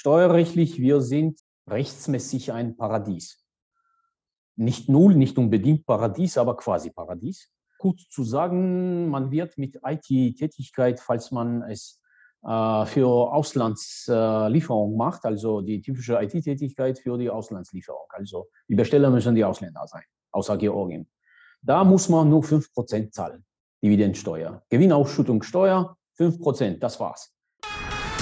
Steuerrechtlich, wir sind rechtsmäßig ein Paradies. Nicht null, nicht unbedingt Paradies, aber quasi Paradies. Kurz zu sagen, man wird mit IT-Tätigkeit, falls man es äh, für Auslandslieferung macht, also die typische IT-Tätigkeit für die Auslandslieferung. Also die Besteller müssen die Ausländer sein, außer Georgien. Da muss man nur 5% zahlen, Dividendensteuer. Gewinnausschüttungssteuer, 5%, das war's.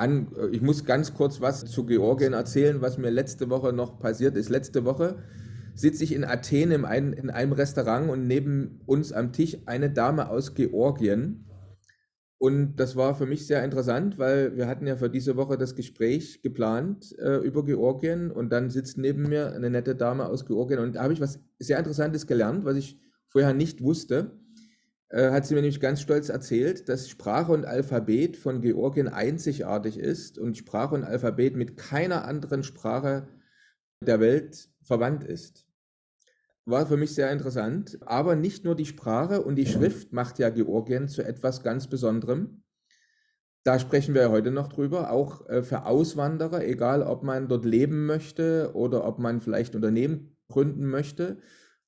an. Ich muss ganz kurz was zu Georgien erzählen, was mir letzte Woche noch passiert ist. Letzte Woche sitze ich in Athen in einem, in einem Restaurant und neben uns am Tisch eine Dame aus Georgien. Und das war für mich sehr interessant, weil wir hatten ja für diese Woche das Gespräch geplant äh, über Georgien und dann sitzt neben mir eine nette Dame aus Georgien und da habe ich was sehr Interessantes gelernt, was ich vorher nicht wusste. Äh, hat sie mir nämlich ganz stolz erzählt, dass Sprache und Alphabet von Georgien einzigartig ist und Sprache und Alphabet mit keiner anderen Sprache der Welt verwandt ist. War für mich sehr interessant. Aber nicht nur die Sprache und die Schrift macht ja Georgien zu etwas ganz Besonderem. Da sprechen wir heute noch drüber, auch äh, für Auswanderer, egal ob man dort leben möchte oder ob man vielleicht Unternehmen gründen möchte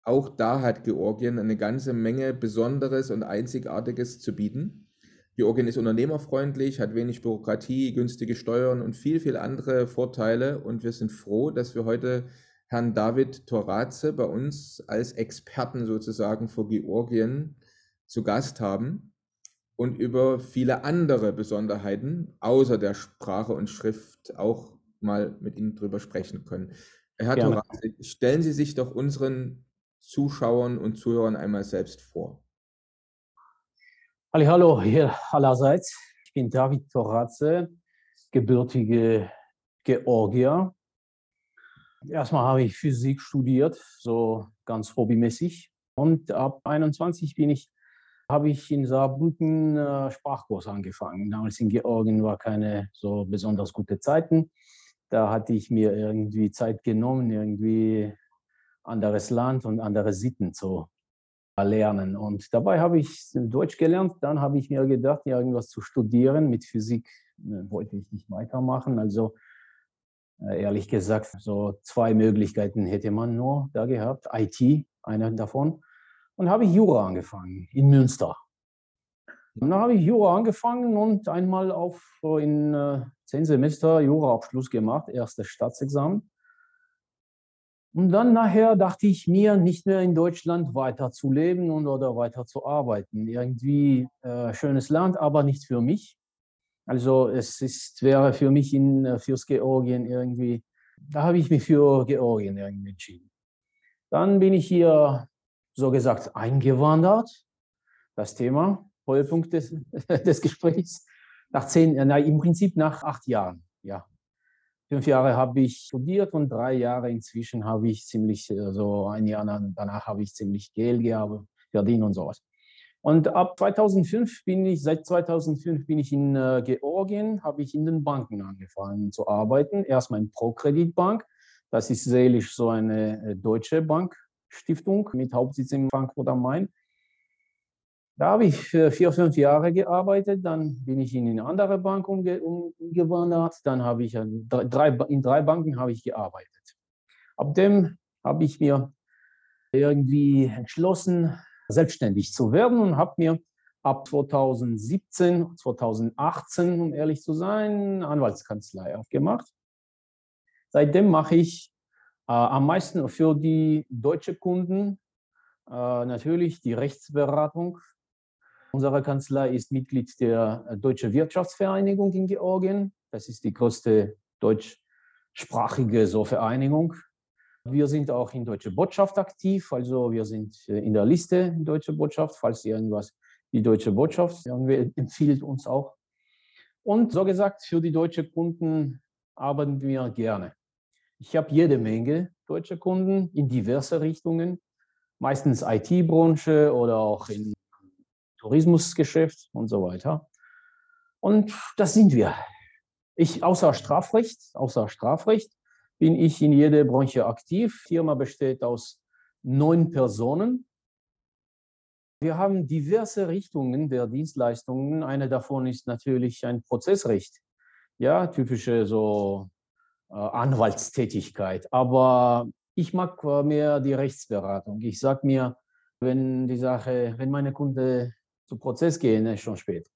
auch da hat Georgien eine ganze Menge Besonderes und Einzigartiges zu bieten. Georgien ist unternehmerfreundlich, hat wenig Bürokratie, günstige Steuern und viel, viel andere Vorteile. Und wir sind froh, dass wir heute Herrn David Toraze bei uns als Experten sozusagen für Georgien zu Gast haben und über viele andere Besonderheiten außer der Sprache und Schrift auch mal mit Ihnen drüber sprechen können. Herr Gerne. Toraze, stellen Sie sich doch unseren Zuschauern und Zuhörern einmal selbst vor? Hallo, hier allerseits. Ich bin David Toratze, gebürtige Georgier. Erstmal habe ich Physik studiert, so ganz hobbymäßig. Und ab 21 bin ich, habe ich in Saarbrücken äh, Sprachkurs angefangen. Damals in Georgien war keine so besonders gute Zeiten. Da hatte ich mir irgendwie Zeit genommen, irgendwie anderes Land und andere Sitten zu lernen. Und dabei habe ich Deutsch gelernt. Dann habe ich mir gedacht, ja, irgendwas zu studieren. Mit Physik äh, wollte ich nicht weitermachen. Also äh, ehrlich gesagt, so zwei Möglichkeiten hätte man nur da gehabt. IT, eine davon. Und habe ich Jura angefangen in Münster. Und dann habe ich Jura angefangen und einmal auf in äh, zehn Semester Juraabschluss gemacht, erstes Staatsexamen. Und dann nachher dachte ich mir, nicht mehr in Deutschland weiter zu leben und oder weiter zu arbeiten. Irgendwie äh, schönes Land, aber nicht für mich. Also es ist, wäre für mich in, äh, fürs Georgien irgendwie, da habe ich mich für Georgien irgendwie entschieden. Dann bin ich hier so gesagt eingewandert, das Thema, Höhepunkt des, des Gesprächs, nach zehn, na, im Prinzip nach acht Jahren, ja. Fünf Jahre habe ich studiert und drei Jahre inzwischen habe ich ziemlich, so also ein Jahr danach habe ich ziemlich Geld verdient und sowas. Und ab 2005 bin ich, seit 2005 bin ich in äh, Georgien, habe ich in den Banken angefangen zu arbeiten. Erstmal in ProKreditbank, das ist seelisch so eine äh, deutsche Bankstiftung mit Hauptsitz in Frankfurt am Main. Da habe ich vier, fünf Jahre gearbeitet, dann bin ich in eine andere Bank umgewandert, dann habe ich drei, in drei Banken habe ich gearbeitet. Ab dem habe ich mir irgendwie entschlossen, selbstständig zu werden und habe mir ab 2017, 2018, um ehrlich zu sein, Anwaltskanzlei aufgemacht. Seitdem mache ich äh, am meisten für die deutsche Kunden äh, natürlich die Rechtsberatung Unsere Kanzlei ist Mitglied der äh, Deutschen Wirtschaftsvereinigung in Georgien. Das ist die größte deutschsprachige so Vereinigung. Wir sind auch in Deutsche Botschaft aktiv, also wir sind äh, in der Liste Deutsche Botschaft, falls irgendwas die Deutsche Botschaft empfiehlt uns auch. Und so gesagt, für die deutschen Kunden arbeiten wir gerne. Ich habe jede Menge deutsche Kunden in diverse Richtungen, meistens IT-Branche oder auch in Tourismusgeschäft und so weiter. Und das sind wir. Ich, außer Strafrecht, außer Strafrecht, bin ich in jeder Branche aktiv. Die Firma besteht aus neun Personen. Wir haben diverse Richtungen der Dienstleistungen. Eine davon ist natürlich ein Prozessrecht. Ja, typische so äh, Anwaltstätigkeit. Aber ich mag mehr die Rechtsberatung. Ich sage mir, wenn die Sache, wenn meine Kunden zu Prozess gehen, ist schon spät.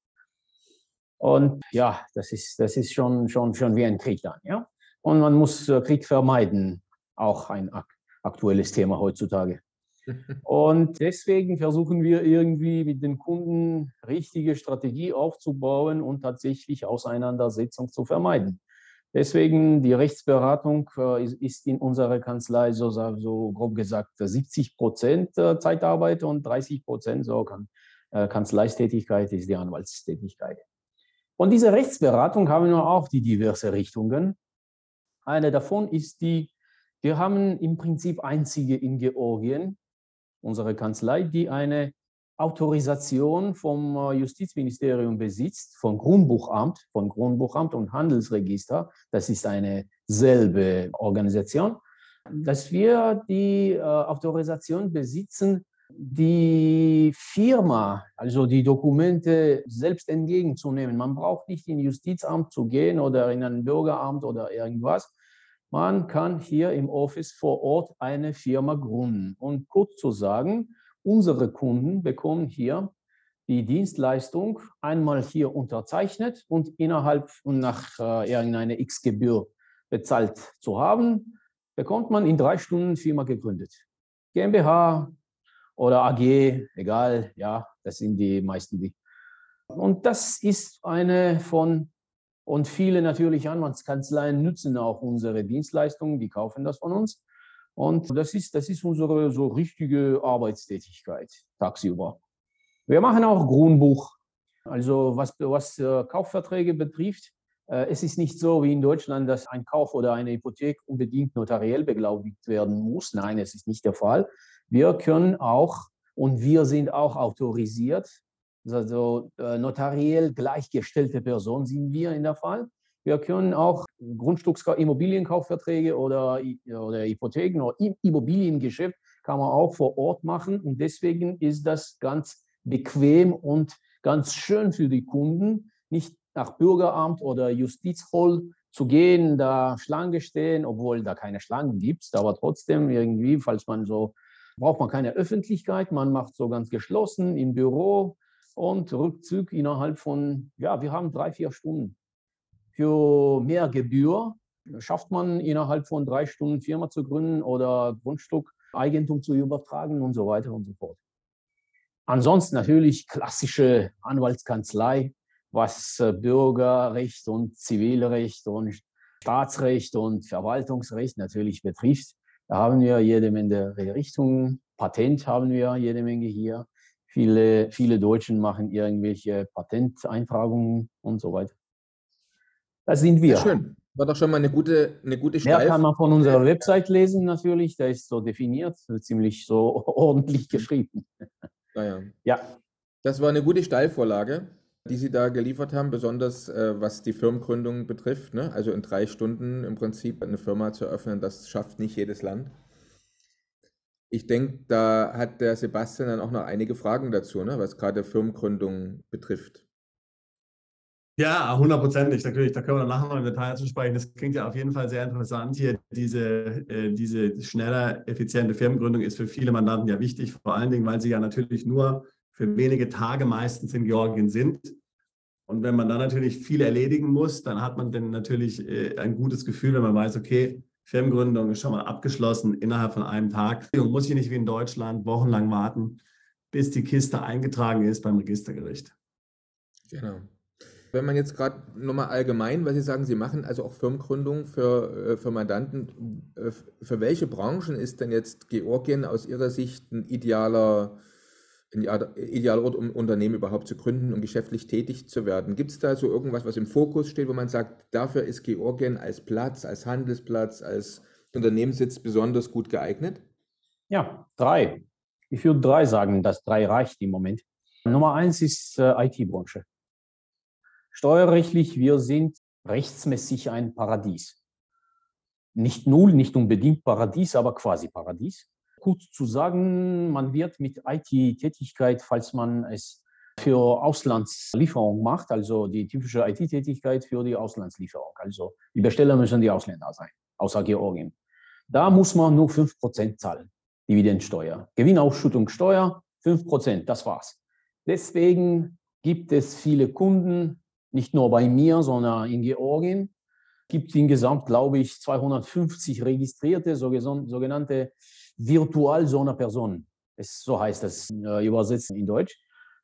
Und ja, das ist, das ist schon, schon, schon wie ein Krieg dann. Ja? Und man muss äh, Krieg vermeiden, auch ein aktuelles Thema heutzutage. Und deswegen versuchen wir irgendwie mit den Kunden richtige Strategie aufzubauen und tatsächlich Auseinandersetzung zu vermeiden. Deswegen die Rechtsberatung äh, ist in unserer Kanzlei so, so grob gesagt 70 Prozent Zeitarbeit und 30 Prozent so äh, Kanzleistätigkeit ist die Anwaltstätigkeit. Und diese Rechtsberatung haben wir auch die diverse Richtungen. Eine davon ist die, wir haben im Prinzip einzige in Georgien, unsere Kanzlei, die eine Autorisation vom äh, Justizministerium besitzt, vom Grundbuchamt, von Grundbuchamt und Handelsregister. Das ist eine selbe Organisation, dass wir die äh, Autorisation besitzen, die Firma, also die Dokumente selbst entgegenzunehmen. Man braucht nicht in Justizamt zu gehen oder in ein Bürgeramt oder irgendwas. Man kann hier im Office vor Ort eine Firma gründen. Und kurz zu sagen, unsere Kunden bekommen hier die Dienstleistung einmal hier unterzeichnet und innerhalb und nach äh, irgendeiner X-Gebühr bezahlt zu haben, bekommt man in drei Stunden Firma gegründet. GmbH, oder AG, egal, ja, das sind die meisten. Die. Und das ist eine von, und viele natürlich Anwaltskanzleien nutzen auch unsere Dienstleistungen, die kaufen das von uns. Und das ist, das ist unsere so richtige Arbeitstätigkeit tagsüber. Wir machen auch Grundbuch. Also was, was äh, Kaufverträge betrifft, äh, es ist nicht so wie in Deutschland, dass ein Kauf oder eine Hypothek unbedingt notariell beglaubigt werden muss. Nein, es ist nicht der Fall. Wir können auch und wir sind auch autorisiert, also äh, notariell gleichgestellte Person sind wir in der Fall. Wir können auch Grundstücks-, Immobilienkaufverträge oder, oder Hypotheken oder Immobiliengeschäft kann man auch vor Ort machen. Und deswegen ist das ganz bequem und ganz schön für die Kunden, nicht nach Bürgeramt oder Justizhall zu gehen, da Schlange stehen, obwohl da keine Schlangen gibt, aber trotzdem irgendwie, falls man so braucht man keine Öffentlichkeit, man macht so ganz geschlossen im Büro und Rückzug innerhalb von, ja, wir haben drei, vier Stunden. Für mehr Gebühr schafft man innerhalb von drei Stunden Firma zu gründen oder Grundstück, Eigentum zu übertragen und so weiter und so fort. Ansonsten natürlich klassische Anwaltskanzlei, was äh, Bürgerrecht und Zivilrecht und Staatsrecht und Verwaltungsrecht natürlich betrifft. Da haben wir jede Menge Richtungen. Patent haben wir jede Menge hier. Viele, viele Deutschen machen irgendwelche Patenteintragungen und so weiter. Das sind wir. Ja, schön. War doch schon mal eine gute, eine gute Steif. Ja, kann man von unserer Website lesen natürlich. Der ist so definiert, ziemlich so ordentlich geschrieben. Naja. Ja. Das war eine gute Steilvorlage die Sie da geliefert haben, besonders äh, was die Firmengründung betrifft. Ne? Also in drei Stunden im Prinzip eine Firma zu eröffnen, das schafft nicht jedes Land. Ich denke, da hat der Sebastian dann auch noch einige Fragen dazu, ne? was gerade Firmengründung betrifft. Ja, hundertprozentig. Natürlich, da können wir nachher noch im Detail zu sprechen. Das klingt ja auf jeden Fall sehr interessant hier. Diese, äh, diese schnelle, effiziente Firmengründung ist für viele Mandanten ja wichtig, vor allen Dingen, weil sie ja natürlich nur für wenige Tage meistens in Georgien sind. Und wenn man dann natürlich viel erledigen muss, dann hat man dann natürlich äh, ein gutes Gefühl, wenn man weiß, okay, Firmengründung ist schon mal abgeschlossen innerhalb von einem Tag. Und muss ich nicht wie in Deutschland wochenlang warten, bis die Kiste eingetragen ist beim Registergericht. Genau. Wenn man jetzt gerade nochmal allgemein, weil Sie sagen, Sie machen also auch Firmengründung für, äh, für Mandanten, äh, für welche Branchen ist denn jetzt Georgien aus Ihrer Sicht ein idealer idealer Ort, um Unternehmen überhaupt zu gründen und geschäftlich tätig zu werden. Gibt es da so irgendwas, was im Fokus steht, wo man sagt, dafür ist Georgien als Platz, als Handelsplatz, als Unternehmenssitz besonders gut geeignet? Ja, drei. Ich würde drei sagen, dass drei reicht im Moment. Nummer eins ist äh, IT-Branche. Steuerrechtlich, wir sind rechtsmäßig ein Paradies. Nicht null, nicht unbedingt Paradies, aber quasi Paradies. Kurz zu sagen, man wird mit IT-Tätigkeit, falls man es für Auslandslieferung macht, also die typische IT-Tätigkeit für die Auslandslieferung. Also die Besteller müssen die Ausländer sein, außer Georgien. Da muss man nur 5% zahlen, Dividendensteuer. Gewinnausschüttungssteuer, 5%, das war's. Deswegen gibt es viele Kunden, nicht nur bei mir, sondern in Georgien, gibt insgesamt, glaube ich, 250 registrierte sogenannte Virtualsona-Personen. So heißt das äh, übersetzt in Deutsch.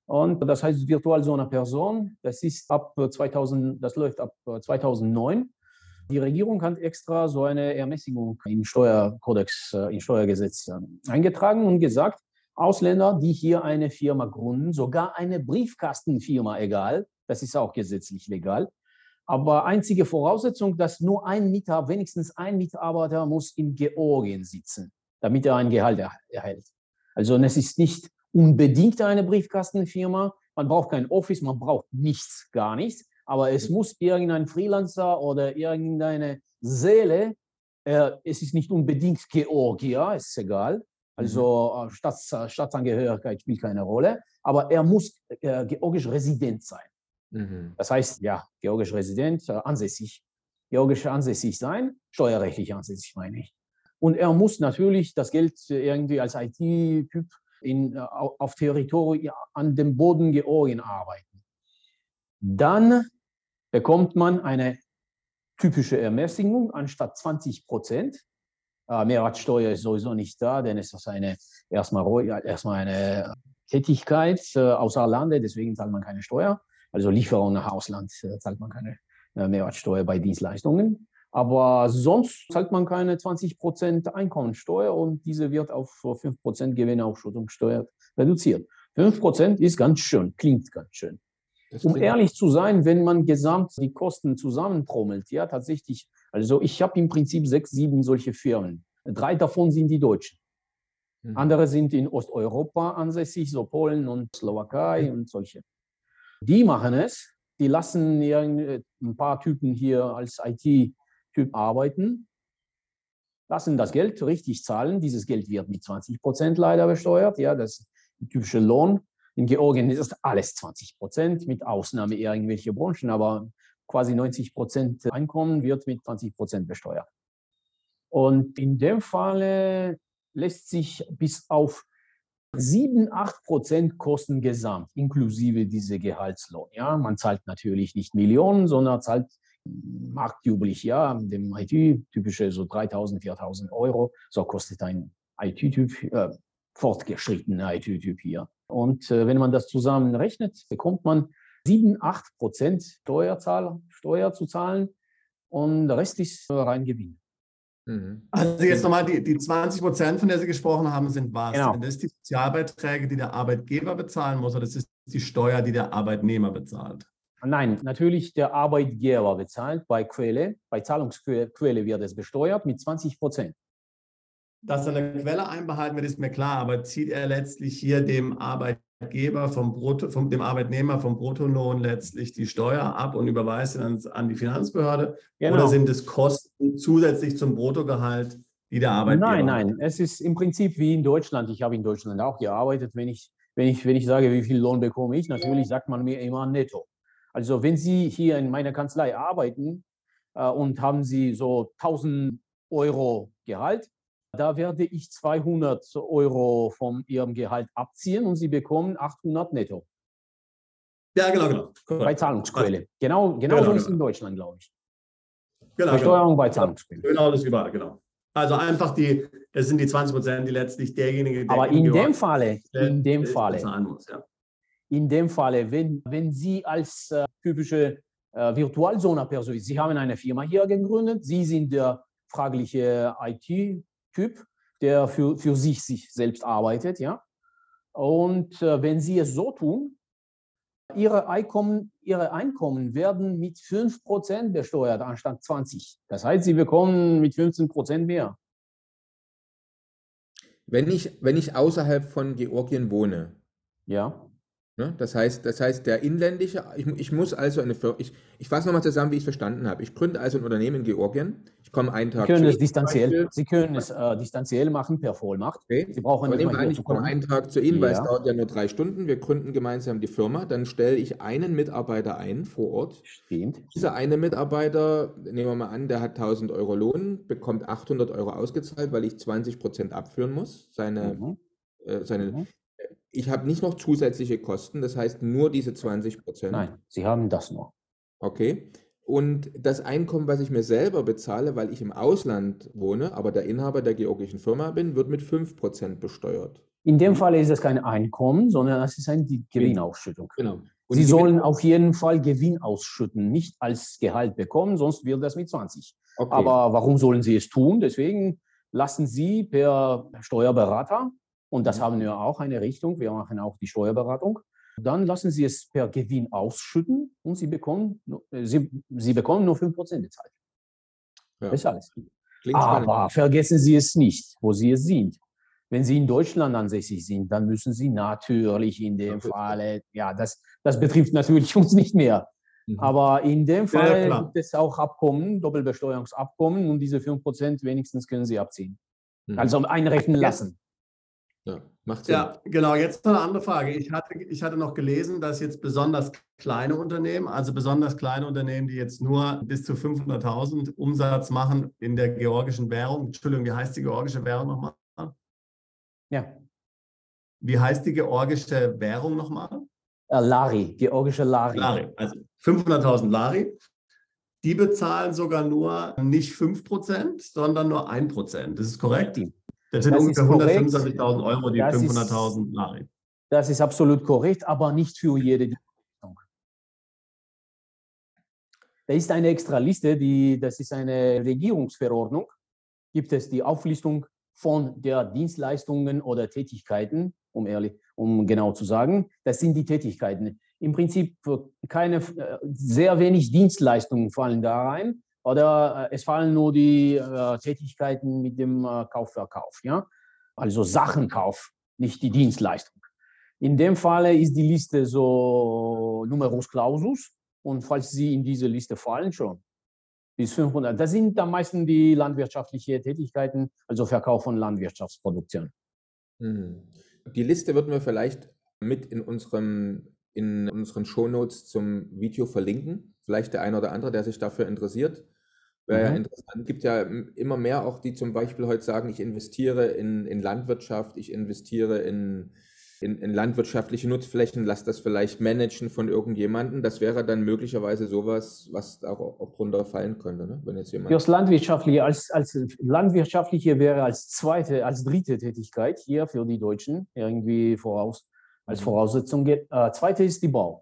Und das heißt Virtualsona-Person, das ist ab 2000, das läuft ab 2009. Die Regierung hat extra so eine Ermäßigung im Steuerkodex, äh, im Steuergesetz äh, eingetragen und gesagt, Ausländer, die hier eine Firma gründen, sogar eine Briefkastenfirma, egal, das ist auch gesetzlich legal. Aber einzige Voraussetzung, dass nur ein Mitarbeiter, wenigstens ein Mitarbeiter muss in Georgien sitzen, damit er ein Gehalt erhält. Also es ist nicht unbedingt eine Briefkastenfirma. Man braucht kein Office, man braucht nichts, gar nichts. Aber es muss irgendein Freelancer oder irgendeine Seele, äh, es ist nicht unbedingt Georgier, ist egal. Also mhm. äh, Staats, Staatsangehörigkeit spielt keine Rolle. Aber er muss äh, georgisch Resident sein. Mhm. Das heißt, ja, georgisch Resident, äh, ansässig, georgisch ansässig sein, steuerrechtlich ansässig meine ich. Und er muss natürlich das Geld irgendwie als IT-Typ äh, auf Territorium an dem Boden Georgien arbeiten. Dann bekommt man eine typische Ermäßigung anstatt 20 Prozent. Äh, Mehrwertsteuer ist sowieso nicht da, denn es ist eine, erstmal, erstmal eine Tätigkeit äh, außer Lande, deswegen zahlt man keine Steuer. Also Lieferung nach Ausland äh, zahlt man keine äh, Mehrwertsteuer bei Dienstleistungen. Aber sonst zahlt man keine 20% Einkommensteuer und diese wird auf 5% Gewinnausschüttungssteuer reduziert. 5% ist ganz schön, klingt ganz schön. Um ehrlich zu sein, wenn man gesamt die Kosten zusammentrommelt, ja, tatsächlich, also ich habe im Prinzip sechs, sieben solche Firmen. Drei davon sind die Deutschen. Mhm. Andere sind in Osteuropa ansässig, so Polen und Slowakei und solche. Die machen es, die lassen ein paar Typen hier als IT-Typ arbeiten, lassen das Geld richtig zahlen. Dieses Geld wird mit 20 Prozent leider besteuert. Ja, das typische Lohn. In Georgien ist das alles 20 Prozent, mit Ausnahme irgendwelcher Branchen, aber quasi 90 Prozent Einkommen wird mit 20 Prozent besteuert. Und in dem Fall lässt sich bis auf 7, 8 Prozent Kosten gesamt, inklusive diese Gehaltslohn. Ja, man zahlt natürlich nicht Millionen, sondern zahlt marktüblich, ja, dem IT typische so 3000, 4000 Euro. So kostet ein IT-Typ, äh, fortgeschrittener IT-Typ hier. Und äh, wenn man das zusammenrechnet, bekommt man 7, 8 Prozent Steuerzahl, Steuer zu zahlen und der Rest ist rein Gewinn. Mhm. Also jetzt nochmal, die, die 20 Prozent, von der Sie gesprochen haben, sind was? Genau. Sind das die Sozialbeiträge, die der Arbeitgeber bezahlen muss, oder das ist die Steuer, die der Arbeitnehmer bezahlt? Nein, natürlich der Arbeitgeber bezahlt bei Quelle, bei Zahlungsquelle wird es besteuert mit 20 Prozent. Dass er eine Quelle einbehalten wird, ist mir klar, aber zieht er letztlich hier dem Arbeitgeber vom Brutto, vom, dem Arbeitnehmer vom Bruttolohn letztlich die Steuer ab und überweist dann an die Finanzbehörde? Genau. Oder sind es Kosten zusätzlich zum Bruttogehalt, die der Arbeitgeber Nein, nein, hat? es ist im Prinzip wie in Deutschland. Ich habe in Deutschland auch gearbeitet. Wenn ich, wenn ich, wenn ich sage, wie viel Lohn bekomme ich, natürlich sagt man mir immer netto. Also wenn Sie hier in meiner Kanzlei arbeiten äh, und haben Sie so 1000 Euro Gehalt, da werde ich 200 Euro von Ihrem Gehalt abziehen und Sie bekommen 800 netto. Ja, genau, genau. Bei Zahlungsquelle. Genau, genau, genau so ist es genau. in Deutschland, glaube ich. Genau, Besteuerung genau. bei Zahlungsquelle. Genau, das ist überall, genau. Also einfach die, es sind die 20 Prozent, die letztlich derjenige, der. Aber in dem Falle, in dem Falle, muss, ja. in dem Falle, wenn, wenn Sie als äh, typische äh, Virtualsona-Person, Sie haben eine Firma hier gegründet, Sie sind der fragliche IT- Typ, der für, für sich, sich selbst arbeitet. Ja? Und äh, wenn Sie es so tun, ihre Einkommen, ihre Einkommen werden mit 5% besteuert anstatt 20%. Das heißt, Sie bekommen mit 15% mehr. Wenn ich, wenn ich außerhalb von Georgien wohne, ja ne, das heißt, das heißt, der inländische, ich, ich muss also eine Firma, ich, ich fasse nochmal zusammen, wie ich es verstanden habe. Ich gründe also ein Unternehmen in Georgien. Ich komme einen Sie Tag können zu es distanziell. Sie können es äh, distanziell machen per Vollmacht. Okay. Sie brauchen Aber nicht mal ich komme einen Tag zu Ihnen, weil es Ja. dauert ja nur drei Stunden. Wir gründen gemeinsam die Firma. Dann stelle ich einen Mitarbeiter ein vor Ort. Stimmt. Dieser eine Mitarbeiter, nehmen wir mal an, der hat 1000 Euro Lohn, bekommt 800 Euro ausgezahlt, weil ich 20 Prozent abführen muss. Seine, Mhm. äh, seine, Mhm. Ich habe nicht noch zusätzliche Kosten, das heißt nur diese 20 Prozent. Nein, Sie haben das nur. Okay. Und das Einkommen, was ich mir selber bezahle, weil ich im Ausland wohne, aber der Inhaber der georgischen Firma bin, wird mit 5% besteuert. In dem Fall ist es kein Einkommen, sondern es ist eine die Gewinnausschüttung. Genau. Und Sie sollen auf jeden Fall Gewinn ausschütten, nicht als Gehalt bekommen, sonst wird das mit 20. Okay. Aber warum sollen Sie es tun? Deswegen lassen Sie per Steuerberater, und das Mhm. haben wir auch eine Richtung, wir machen auch die Steuerberatung, dann lassen Sie es per Gewinn ausschütten und Sie bekommen, nur- äh, Sie, Sie bekommen nur 5% bezahlt. Ja. Das ist alles. Klingt spannend. Aber vergessen Sie es nicht, wo Sie es sind. Wenn Sie in Deutschland ansässig sind, dann müssen Sie natürlich in dem. Fall, ja, das, das betrifft natürlich uns nicht mehr. Mhm. Aber in dem Ja, Fall klar. gibt es auch Abkommen, Doppelbesteuerungsabkommen und diese 5% wenigstens können Sie abziehen. Mhm. Also einrechnen Ja. lassen. Ja, macht Sinn. Ja, genau. Jetzt noch eine andere Frage. Ich hatte, ich hatte noch gelesen, dass jetzt besonders kleine Unternehmen, also besonders kleine Unternehmen, die jetzt nur bis zu 500.000 Umsatz machen in der georgischen Währung. Entschuldigung, wie heißt die georgische Währung nochmal? Ja. Wie heißt die georgische Währung nochmal? Äh, Lari, georgische Lari. Lari. Also 500.000 Lari. Die bezahlen sogar nur nicht 5%, sondern nur 1%. Das ist korrekt? Stimmt. Das sind Das ungefähr ist korrekt. 125.000 Euro, die Das ist- 500.000 Lari. Das ist absolut korrekt, aber nicht für jede Dienstleistung. Da ist eine extra Liste, die, das ist eine Regierungsverordnung, gibt es die Auflistung von der Dienstleistungen oder Tätigkeiten, um ehrlich, um genau zu sagen. Das sind die Tätigkeiten. Im Prinzip äh, keine, äh, sehr wenig Dienstleistungen fallen da rein oder äh, es fallen nur die äh, Tätigkeiten mit dem äh, Kaufverkauf, ja? Also Sachenkauf, nicht die Dienstleistung. In dem Falle ist die Liste so Numerus Clausus und falls Sie in diese Liste fallen schon bis 500, das sind am meisten die landwirtschaftlichen Tätigkeiten, also Verkauf von Landwirtschaftsproduktion. Mhm. Die Liste würden wir vielleicht mit in unserem in unseren Shownotes zum Video verlinken. Vielleicht der eine oder andere, der sich dafür interessiert. Wäre ja Mhm. interessant. gibt ja immer mehr auch, die zum Beispiel heute sagen, ich investiere in, in Landwirtschaft, ich investiere in, in, in landwirtschaftliche Nutzflächen, lass das vielleicht managen von irgendjemandem. Das wäre dann möglicherweise sowas, was auch, auch drunter fallen könnte, ne? wenn jetzt jemand. Fürs Landwirtschaftliche, als, als Landwirtschaftliche wäre als zweite, als dritte Tätigkeit hier für die Deutschen irgendwie voraus, als Mhm. Voraussetzung. geht. Äh, zweite ist die Bau.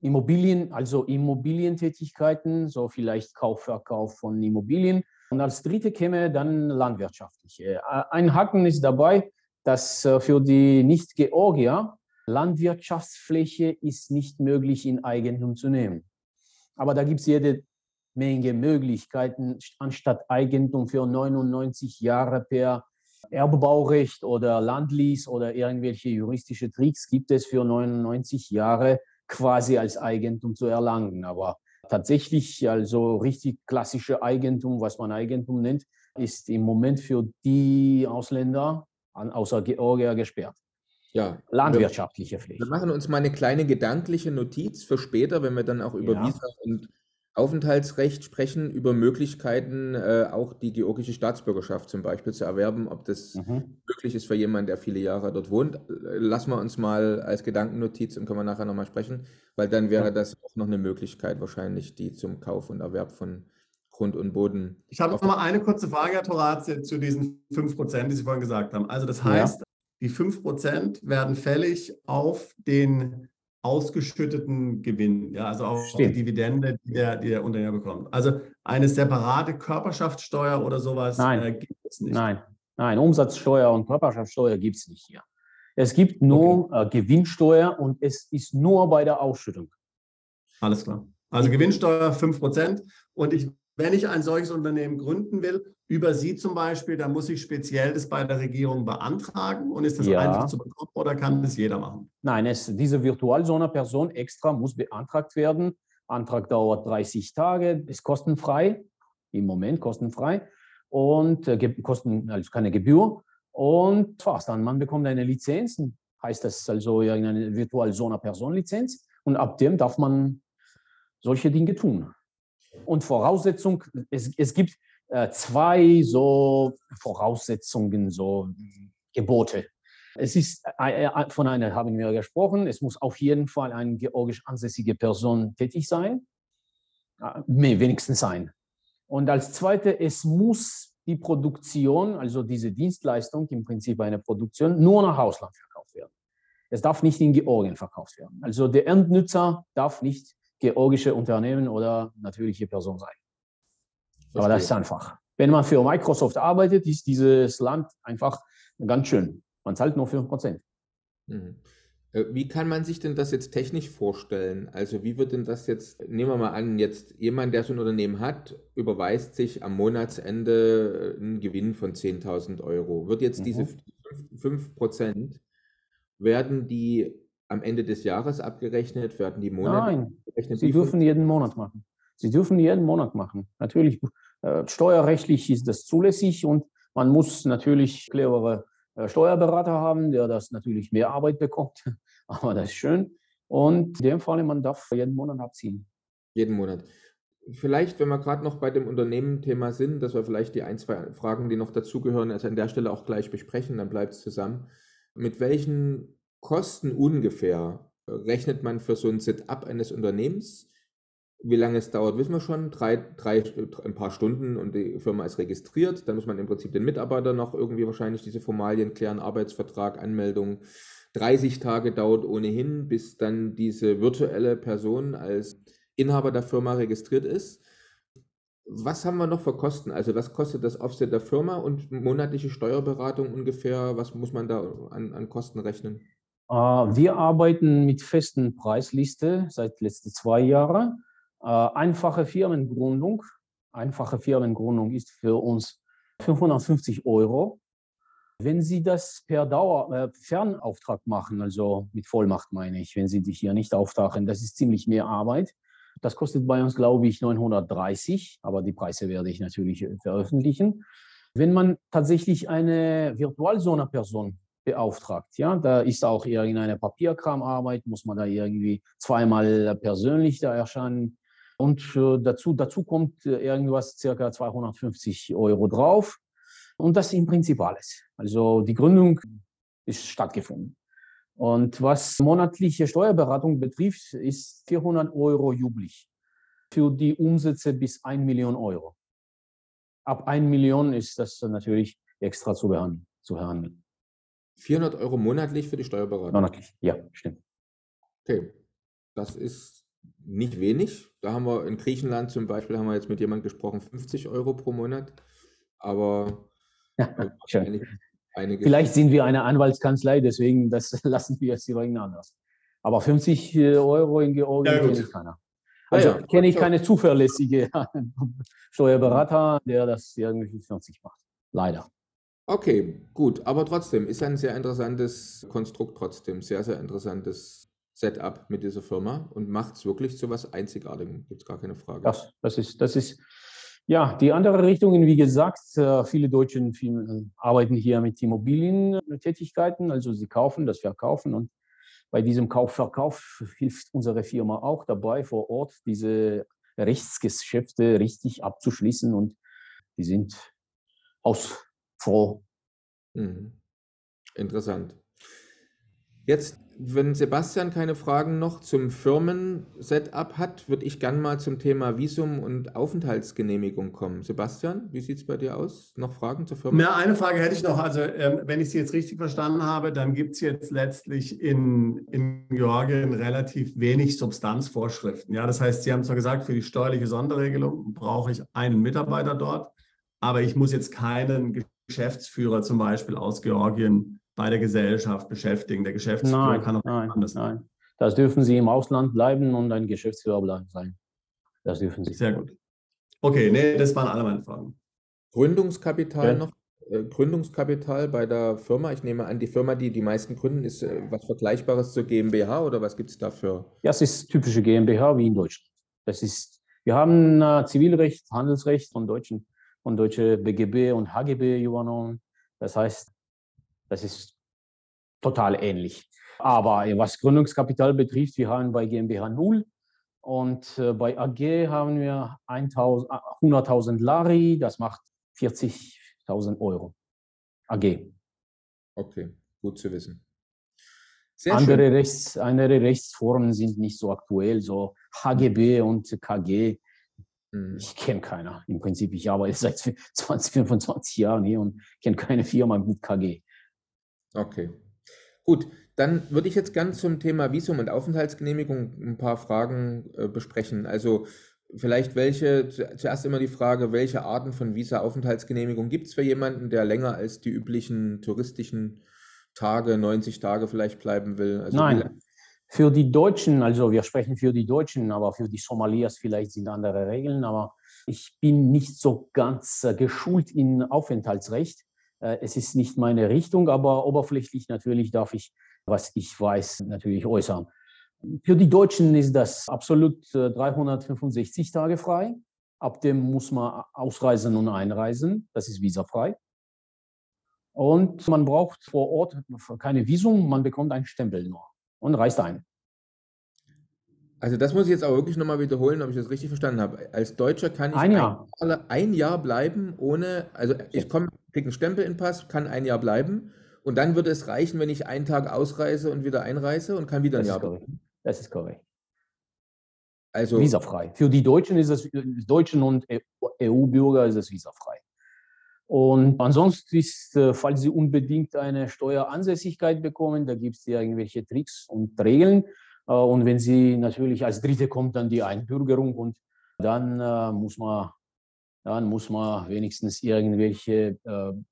Immobilien, also Immobilientätigkeiten, so vielleicht Kauf, Verkauf von Immobilien. Und als dritte käme dann landwirtschaftliche. Äh, Ein Haken ist dabei, dass äh, für die Nicht-Georgier Landwirtschaftsfläche ist nicht möglich in Eigentum zu nehmen. Aber da gibt es jede Menge Möglichkeiten, anstatt Eigentum für 99 Jahre per Erbbaurecht oder Landlease oder irgendwelche juristische Tricks gibt es für 99 Jahre quasi als Eigentum zu erlangen. Aber tatsächlich, also richtig klassische Eigentum, was man Eigentum nennt, ist im Moment für die Ausländer außer Georgier gesperrt. ja, Landwirtschaftliche Wir Pflicht. machen uns mal eine kleine gedankliche Notiz für später, wenn wir dann auch über Ja. Visa und Aufenthaltsrecht sprechen, über Möglichkeiten, äh, auch die georgische Staatsbürgerschaft zum Beispiel zu erwerben, ob das Mhm. möglich ist für jemanden, der viele Jahre dort wohnt. Äh, Lassen wir uns mal als Gedankennotiz und können wir nachher nochmal sprechen, weil dann wäre Ja. das auch noch eine Möglichkeit wahrscheinlich, die zum Kauf und Erwerb von Grund und Boden. Ich habe noch mal eine kurze Frage, Herr Toraze, zu diesen 5%, die Sie vorhin gesagt haben. Also das Ja. heißt, die 5% werden fällig auf den ausgeschütteten Gewinn, ja, also auf Stimmt. die Dividende, die der, die der Unternehmer bekommt. Also eine separate Körperschaftssteuer oder sowas Nein. äh, gibt es nicht. Nein, nein, Umsatzsteuer und Körperschaftssteuer gibt es nicht hier. Es gibt nur äh, Gewinnsteuer und es ist nur bei der Ausschüttung. Alles klar. Also Gewinnsteuer 5%. Und ich wenn ich ein solches Unternehmen gründen will, über Sie zum Beispiel, dann muss ich speziell das bei der Regierung beantragen und ist das ja. einfach zu bekommen oder kann das jeder machen? Nein, es, diese Virtualsona-Person extra muss beantragt werden. Antrag dauert 30 Tage, ist kostenfrei, im Moment kostenfrei und äh, kosten also keine Gebühr. Und was dann, man bekommt eine Lizenz, heißt das also eine Virtual-Sona-Person-Lizenz und ab dem darf man solche Dinge tun. Und Voraussetzung, es, es gibt äh, zwei so Voraussetzungen, so Gebote. Es ist äh, äh, von einer haben wir gesprochen. Es muss auf jeden Fall eine georgisch ansässige Person tätig sein, nee, wenigstens sein. Und als zweite, es muss die Produktion, also diese Dienstleistung, im Prinzip eine Produktion, nur nach Ausland verkauft werden. Es darf nicht in Georgien verkauft werden. Also der Endnutzer darf nicht georgische Unternehmen oder natürliche Person sein. Verstehe. Aber das ist einfach. Wenn man für Microsoft arbeitet, ist dieses Land einfach ganz schön. Man zahlt nur 5%. Mhm. Äh, wie kann man sich denn das jetzt technisch vorstellen? Also wie wird denn das jetzt, nehmen wir mal an, jetzt jemand, der so ein Unternehmen hat, überweist sich am Monatsende äh, einen Gewinn von 10.000 Euro. Wird jetzt mhm. diese 5%, werden die am Ende des Jahres abgerechnet? Werden die Monate Nein, abgerechnet? Sie dürfen jeden Monat machen. Sie dürfen jeden Monat machen. Natürlich, äh, steuerrechtlich ist das zulässig und man muss natürlich clevere äh, Steuerberater haben, der das natürlich mehr Arbeit bekommt, aber das ist schön. Und in dem Fall, man darf jeden Monat abziehen. Jeden Monat. Vielleicht, wenn wir gerade noch bei dem Unternehmen-Thema sind, dass wir vielleicht die ein, zwei Fragen, die noch dazugehören, also an der Stelle auch gleich besprechen, dann bleibt es zusammen. Mit welchen Kosten ungefähr rechnet man für so ein Setup eines Unternehmens? Wie lange es dauert, wissen wir schon. Drei, drei, ein paar Stunden und die Firma ist registriert. Dann muss man im Prinzip den Mitarbeiter noch irgendwie wahrscheinlich diese Formalien klären, Arbeitsvertrag, Anmeldung. 30 Tage dauert ohnehin, bis dann diese virtuelle Person als Inhaber der Firma registriert ist. Was haben wir noch für Kosten? Also was kostet das Offset der Firma und monatliche Steuerberatung ungefähr? Was muss man da an, an Kosten rechnen? Äh, wir arbeiten mit festen Preisliste seit letzten zwei Jahren. Äh, einfache Firmengründung. Einfache Firmengründung ist für uns 550 Euro. Wenn Sie das per Dauer äh, Fernauftrag machen, also mit Vollmacht meine ich, wenn Sie dich hier nicht auftauchen, das ist ziemlich mehr Arbeit. Das kostet bei uns, glaube ich, 930, aber die Preise werde ich natürlich veröffentlichen. Wenn man tatsächlich eine Virtualsona-Person beauftragt. Ja, da ist auch irgendeine Papierkramarbeit, muss man da irgendwie zweimal persönlich da erscheinen. Und dazu, dazu kommt äh, irgendwas circa 250 Euro drauf. Und das im Prinzip alles. Also die Gründung ist stattgefunden. Und was monatliche Steuerberatung betrifft, ist 400 Euro jublich für die Umsätze bis 1 Million Euro. Ab 1 Million ist das natürlich extra zu behandeln. Zu behandeln. 400 Euro monatlich für die Steuerberatung? Monatlich, ja, stimmt. Okay, das ist nicht wenig. Da haben wir in Griechenland zum Beispiel, haben wir jetzt mit jemandem gesprochen, 50 Euro pro Monat. Aber ja, Vielleicht sind wir eine Anwaltskanzlei, deswegen das lassen wir jetzt irgendwie anders. Aber 50 äh, Euro in Georgien ja, kenne ich keiner. Also ja, ja. kenne ich keine zuverlässige Steuerberater, der das irgendwie 40 macht. Leider. Okay, gut, aber trotzdem ist ein sehr interessantes Konstrukt trotzdem, sehr, sehr interessantes Setup mit dieser Firma und macht es wirklich zu was Einzigartigem, gibt es gar keine Frage. Das, das, ist, das ist, ja, die andere Richtungen, wie gesagt, äh, viele Deutsche Firmen arbeiten hier mit Immobilientätigkeiten, also sie kaufen, das verkaufen und bei diesem Kauf-Verkauf hilft unsere Firma auch dabei, vor Ort diese Rechtsgeschäfte richtig abzuschließen und die sind aus froh. Mhm. Interessant. Jetzt, wenn Sebastian keine Fragen noch zum Firmen-Setup hat, würde ich gerne mal zum Thema Visum und Aufenthaltsgenehmigung kommen. Sebastian, wie sieht es bei dir aus? Noch Fragen zur Firma? Ja, eine Frage hätte ich noch. Also, ähm, wenn ich Sie jetzt richtig verstanden habe, dann gibt es jetzt letztlich in, in Georgien relativ wenig Substanzvorschriften. Ja, das heißt, Sie haben zwar gesagt, für die steuerliche Sonderregelung brauche ich einen Mitarbeiter dort, aber ich muss jetzt keinen Geschäftsführer zum Beispiel aus Georgien bei der Gesellschaft beschäftigen. Der Geschäftsführer nein, kann auch nein, anders nein. Sein. Das dürfen Sie im Ausland bleiben und ein Geschäftsführer bleiben sein. Das dürfen Sie. Sehr gut. Okay, nee, das waren alle meine Fragen. Gründungskapital ja. noch? Äh, Gründungskapital bei der Firma? Ich nehme an, die Firma, die die meisten gründen, ist äh, was Vergleichbares zur GmbH oder was gibt es dafür? Ja, es ist typische GmbH wie in Deutschland. Das ist, wir haben äh, Zivilrecht, Handelsrecht von deutschen, von deutsche BGB und HGB übernommen. Das heißt, das ist total ähnlich. Aber was Gründungskapital betrifft, wir haben bei GmbH 0 und äh, bei AG haben wir 100.000 Lari, das macht 40.000 Euro. AG. Okay, gut zu wissen. Sehr andere, Rechts, andere Rechtsformen sind nicht so aktuell, so HGB und KG. Mhm. Ich kenne keiner. Im Prinzip, ich arbeite seit 20, 25 Jahren hier und kenne keine Firma mit KG. Okay. Gut, dann würde ich jetzt ganz zum Thema Visum und Aufenthaltsgenehmigung ein paar Fragen äh, besprechen. Also vielleicht welche, zuerst immer die Frage, welche Arten von Visa-Aufenthaltsgenehmigung gibt es für jemanden, der länger als die üblichen touristischen Tage, 90 Tage vielleicht bleiben will? Also Nein, für die Deutschen, also wir sprechen für die Deutschen, aber für die Somalias vielleicht sind andere Regeln, aber ich bin nicht so ganz äh, geschult in Aufenthaltsrecht. Äh, es ist nicht meine Richtung, aber oberflächlich natürlich darf ich was ich weiß, natürlich äußern. Für die Deutschen ist das absolut 365 äh, Tage frei. Ab dem muss man ausreisen und einreisen. Das ist visafrei. Und man braucht vor Ort keine Visum, man bekommt einen Stempel nur und reist ein. Also das muss ich jetzt aber wirklich nochmal wiederholen, ob ich das richtig verstanden habe. Als Deutscher kann ich ein Jahr, ein, Jahr bleiben ohne, also ich komme, kriege einen Stempel in den Pass, kann ein Jahr bleiben und dann würde es reichen, wenn ich einen Tag ausreise und wieder einreise und kann wieder ein Jahr bleiben. Das ist korrekt. Also visafrei. Für die Deutschen ist es Deutschen und EU-Bürger ist es visafrei. Und ansonsten ist, äh, falls Sie unbedingt eine Steueransässigkeit bekommen, da gibt es ja irgendwelche Tricks und Regeln. Äh, und wenn Sie natürlich als Dritte kommt dann die Einbürgerung und dann äh, muss man dann muss man wenigstens irgendwelche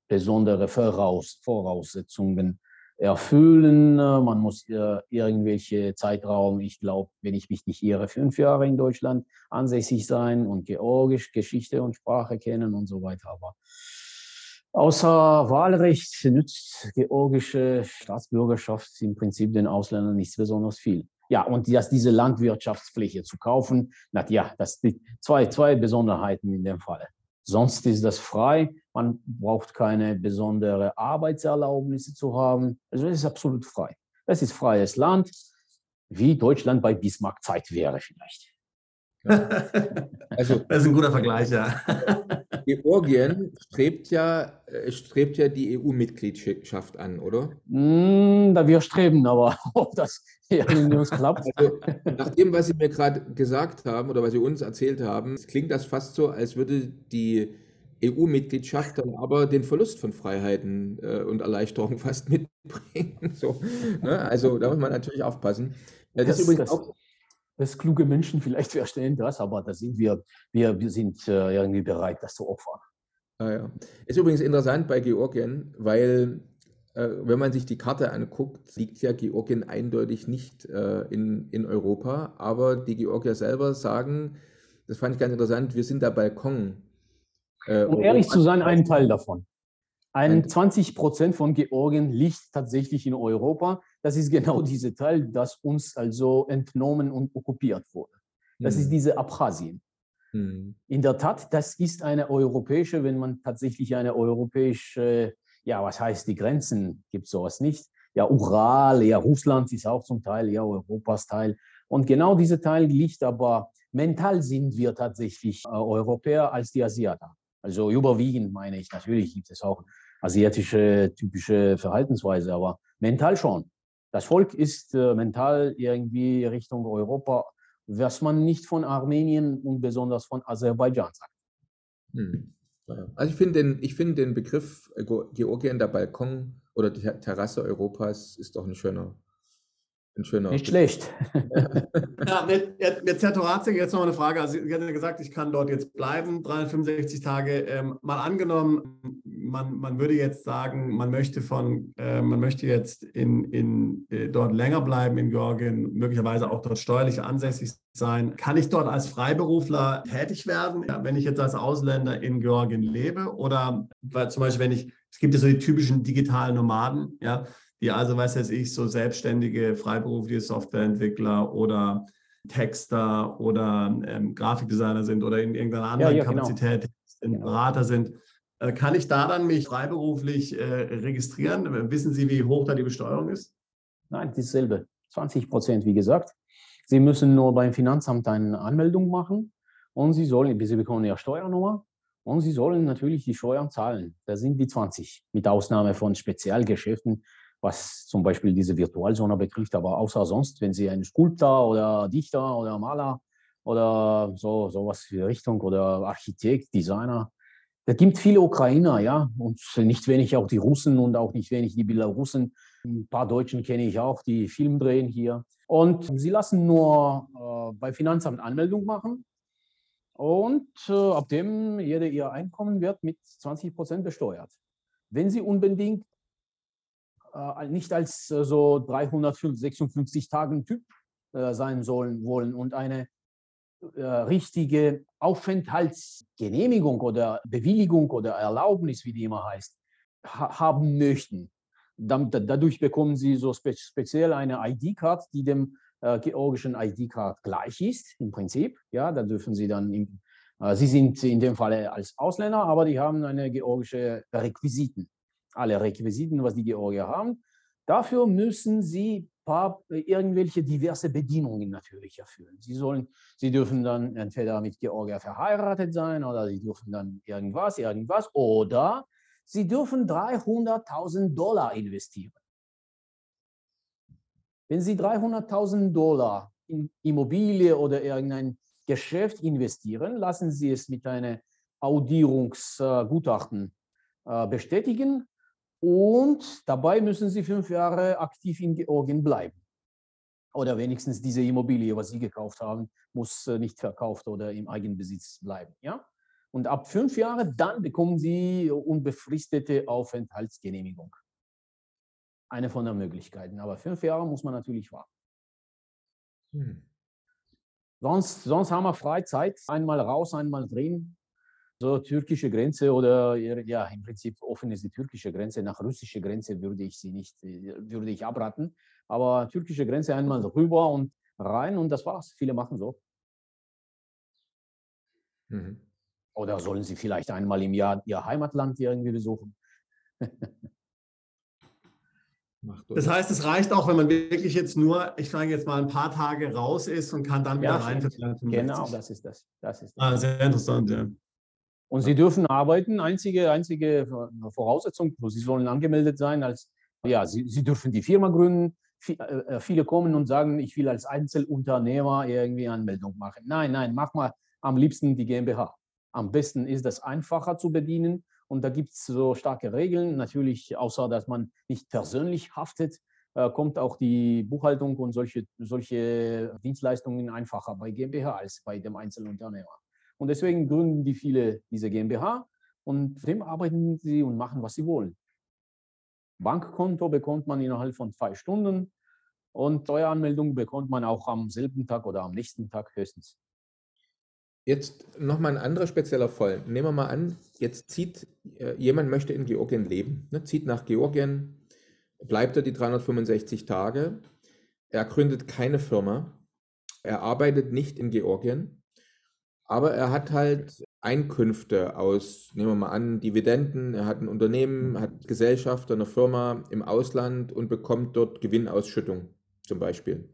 besondere Voraus Voraussetzungen erfüllen. Man muss irgendwelche Zeitraum, ich glaube, wenn ich mich nicht irre, fünf Jahre in Deutschland ansässig sein und Georgisch, Geschichte und Sprache kennen und so weiter. Aber außer Wahlrecht nützt georgische Staatsbürgerschaft im Prinzip den Ausländern nichts besonders viel. Ja, und dass diese Landwirtschaftsfläche zu kaufen, na ja, das sind zwei, zwei Besonderheiten in dem Fall. Sonst ist das frei. Man braucht keine besondere Arbeitserlaubnisse zu haben. Also es ist absolut frei. Es ist freies Land, wie Deutschland bei Bismarck-Zeit wäre vielleicht. Also, das ist ein guter Vergleich, ja. Georgien strebt ja, äh, strebt ja die EU-Mitgliedschaft an, oder? Mm, da wir streben, aber ob das irgendwie uns klappt. Also, nach dem, was Sie mir gerade gesagt haben oder was Sie uns erzählt haben, klingt das fast so, als würde die EU-Mitgliedschaft dann aber den Verlust von Freiheiten äh, und Erleichterungen fast mitbringen. So, ne? Also da muss man natürlich aufpassen. Äh, das, das ist übrigens das, auch dass kluge Menschen vielleicht verstehen das, aber da sind wir, wir, wir sind äh, irgendwie bereit, das zu opfern. Ah, ja. Ist übrigens interessant bei Georgien, weil äh, wenn man sich die Karte anguckt, liegt ja Georgien eindeutig nicht äh, in, in Europa, aber die Georgier selber sagen, das fand ich ganz interessant, wir sind der Balkon. Äh, um ehrlich zu sein, ein Teil davon. Ein 20 Prozent von Georgien liegt tatsächlich in Europa. Das ist genau dieser Teil, das uns also entnommen und okkupiert wurde. Das mhm. ist diese Abchasien. Mhm. In der Tat, das ist eine europäische, wenn man tatsächlich eine europäische, ja, was heißt die Grenzen, gibt sowas nicht. Ja, Ural, ja, Russland ist auch zum Teil, ja, Europas Teil. Und genau dieser Teil liegt aber, mental sind wir tatsächlich äh, Europäer als die Asiaten. Also überwiegend meine ich, natürlich gibt es auch asiatische typische Verhaltensweise, aber mental schon. Das Volk ist äh, mental irgendwie Richtung Europa, was man nicht von Armenien und besonders von Aserbaidschan sagt. Hm. Also ich finde den, find den Begriff Georgien, der Balkon oder die Terrasse Europas ist doch ein schöner, schöner Nicht schlecht. ja, mit, mit Zertorazing jetzt noch eine Frage. Also, Sie haben gesagt, ich kann dort jetzt bleiben, 365 Tage. Ähm, mal angenommen, man, man würde jetzt sagen, man möchte von, äh, man möchte jetzt in, in, äh, dort länger bleiben in Georgien, möglicherweise auch dort steuerlich ansässig sein. Kann ich dort als Freiberufler tätig werden, ja, wenn ich jetzt als Ausländer in Georgien lebe? Oder weil zum Beispiel, wenn ich, es gibt ja so die typischen digitalen Nomaden, ja, die also, weiß jetzt ich, so selbstständige freiberufliche Softwareentwickler oder Texter oder ähm, Grafikdesigner sind oder in irgendeiner anderen ja, ja, genau. Kapazität genau. Berater sind. Äh, kann ich da dann mich freiberuflich äh, registrieren? Wissen Sie, wie hoch da die Besteuerung ist? Nein, dasselbe. 20 Prozent, wie gesagt. Sie müssen nur beim Finanzamt eine Anmeldung machen und Sie sollen, Sie bekommen Ihre Steuernummer und Sie sollen natürlich die Steuern zahlen. Da sind die 20, mit Ausnahme von Spezialgeschäften, was zum Beispiel diese Virtualzone betrifft. Aber außer sonst, wenn Sie ein Skulptor oder Dichter oder Maler oder so sowas in Richtung oder Architekt, Designer, da gibt viele Ukrainer, ja, und nicht wenig auch die Russen und auch nicht wenig die Belarussen. Ein paar Deutschen kenne ich auch, die Film drehen hier. Und sie lassen nur äh, bei Finanzamt Anmeldung machen. Und äh, ab dem jeder ihr Einkommen wird mit 20 Prozent besteuert. Wenn sie unbedingt äh, nicht als äh, so 356 Tagen Typ äh, sein sollen wollen und eine richtige Aufenthaltsgenehmigung oder Bewilligung oder Erlaubnis, wie die immer heißt, haben möchten. dadurch bekommen sie so speziell eine ID-Card, die dem georgischen ID-Card gleich ist, im Prinzip. Ja, da dürfen sie dann, im, sie sind in dem Fall als Ausländer, aber die haben eine georgische Requisiten alle Requisiten, was die Georgier haben. Dafür müssen sie paar, irgendwelche diverse Bedingungen natürlich erfüllen. Sie, sollen, sie dürfen dann entweder mit Georgier verheiratet sein oder sie dürfen dann irgendwas, irgendwas oder sie dürfen 300.000 Dollar investieren. Wenn Sie 300.000 Dollar in Immobilie oder irgendein Geschäft investieren, lassen Sie es mit einem Audierungsgutachten äh, bestätigen und dabei müssen sie fünf Jahre aktiv in Georgien bleiben. Oder wenigstens diese Immobilie, was sie gekauft haben, muss äh, nicht verkauft oder im Eigenbesitz bleiben. Ja? Und ab fünf Jahren, dann bekommen sie unbefristete Aufenthaltsgenehmigung. Eine von den Möglichkeiten. Aber fünf Jahre muss man natürlich warten. Hm. Sonst, sonst haben wir Freizeit. Einmal raus, einmal drin so türkische Grenze oder ja, im Prinzip offen ist die türkische Grenze. Nach russischer Grenze würde ich sie nicht, würde ich abraten. Aber türkische Grenze einmal rüber und rein und das war's. Viele machen so. Mhm. Oder sollen sie vielleicht einmal im Jahr ihr Heimatland irgendwie besuchen? Das heißt, es reicht auch, wenn man wirklich jetzt nur, ich sage jetzt mal, ein paar Tage raus ist und kann dann wieder ja, rein. Genau, das ist das. das, ist das. Ah, sehr interessant, ja. Und sie dürfen arbeiten. Einzige, einzige Voraussetzung, sie sollen angemeldet sein als, ja, sie, sie dürfen die Firma gründen. Äh, äh, viele kommen und sagen, ich will als Einzelunternehmer irgendwie Anmeldung machen. Nein, nein, mach mal am liebsten die GmbH. Am besten ist das einfacher zu bedienen und da gibt es so starke Regeln. Natürlich, außer dass man nicht persönlich haftet, äh, kommt auch die Buchhaltung und solche, solche Dienstleistungen einfacher bei GmbH als bei dem Einzelunternehmer. Und deswegen gründen die viele diese GmbH und dem arbeiten sie und machen, was sie wollen. Bankkonto bekommt man innerhalb von zwei Stunden und Steueranmeldung bekommt man auch am selben Tag oder am nächsten Tag höchstens. Jetzt nochmal ein anderer spezieller Fall. Nehmen wir mal an, jetzt zieht äh, jemand möchte in Georgien leben, ne, zieht nach Georgien, bleibt er die 365 Tage, er gründet keine Firma, er arbeitet nicht in Georgien, aber er hat halt Einkünfte aus, nehmen wir mal an, Dividenden. Er hat ein Unternehmen, hat Gesellschaft, eine Firma im Ausland und bekommt dort Gewinnausschüttung zum Beispiel.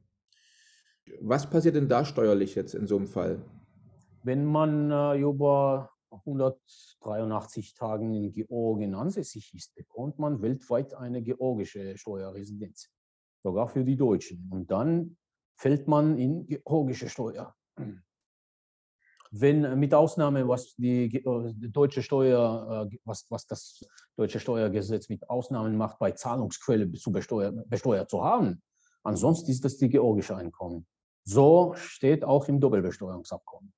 Was passiert denn da steuerlich jetzt in so einem Fall? Wenn man äh, über 183 Tagen in Georgien ansässig ist, bekommt man weltweit eine georgische Steuerresidenz, sogar für die Deutschen. Und dann fällt man in georgische Steuer wenn mit Ausnahme, was die, äh, deutsche Steuer, äh, was, was das deutsche Steuergesetz mit Ausnahmen macht, bei Zahlungsquelle zu besteuert, besteuert zu haben, Ansonsten ist das die georgische Einkommen. So steht auch im Doppelbesteuerungsabkommen.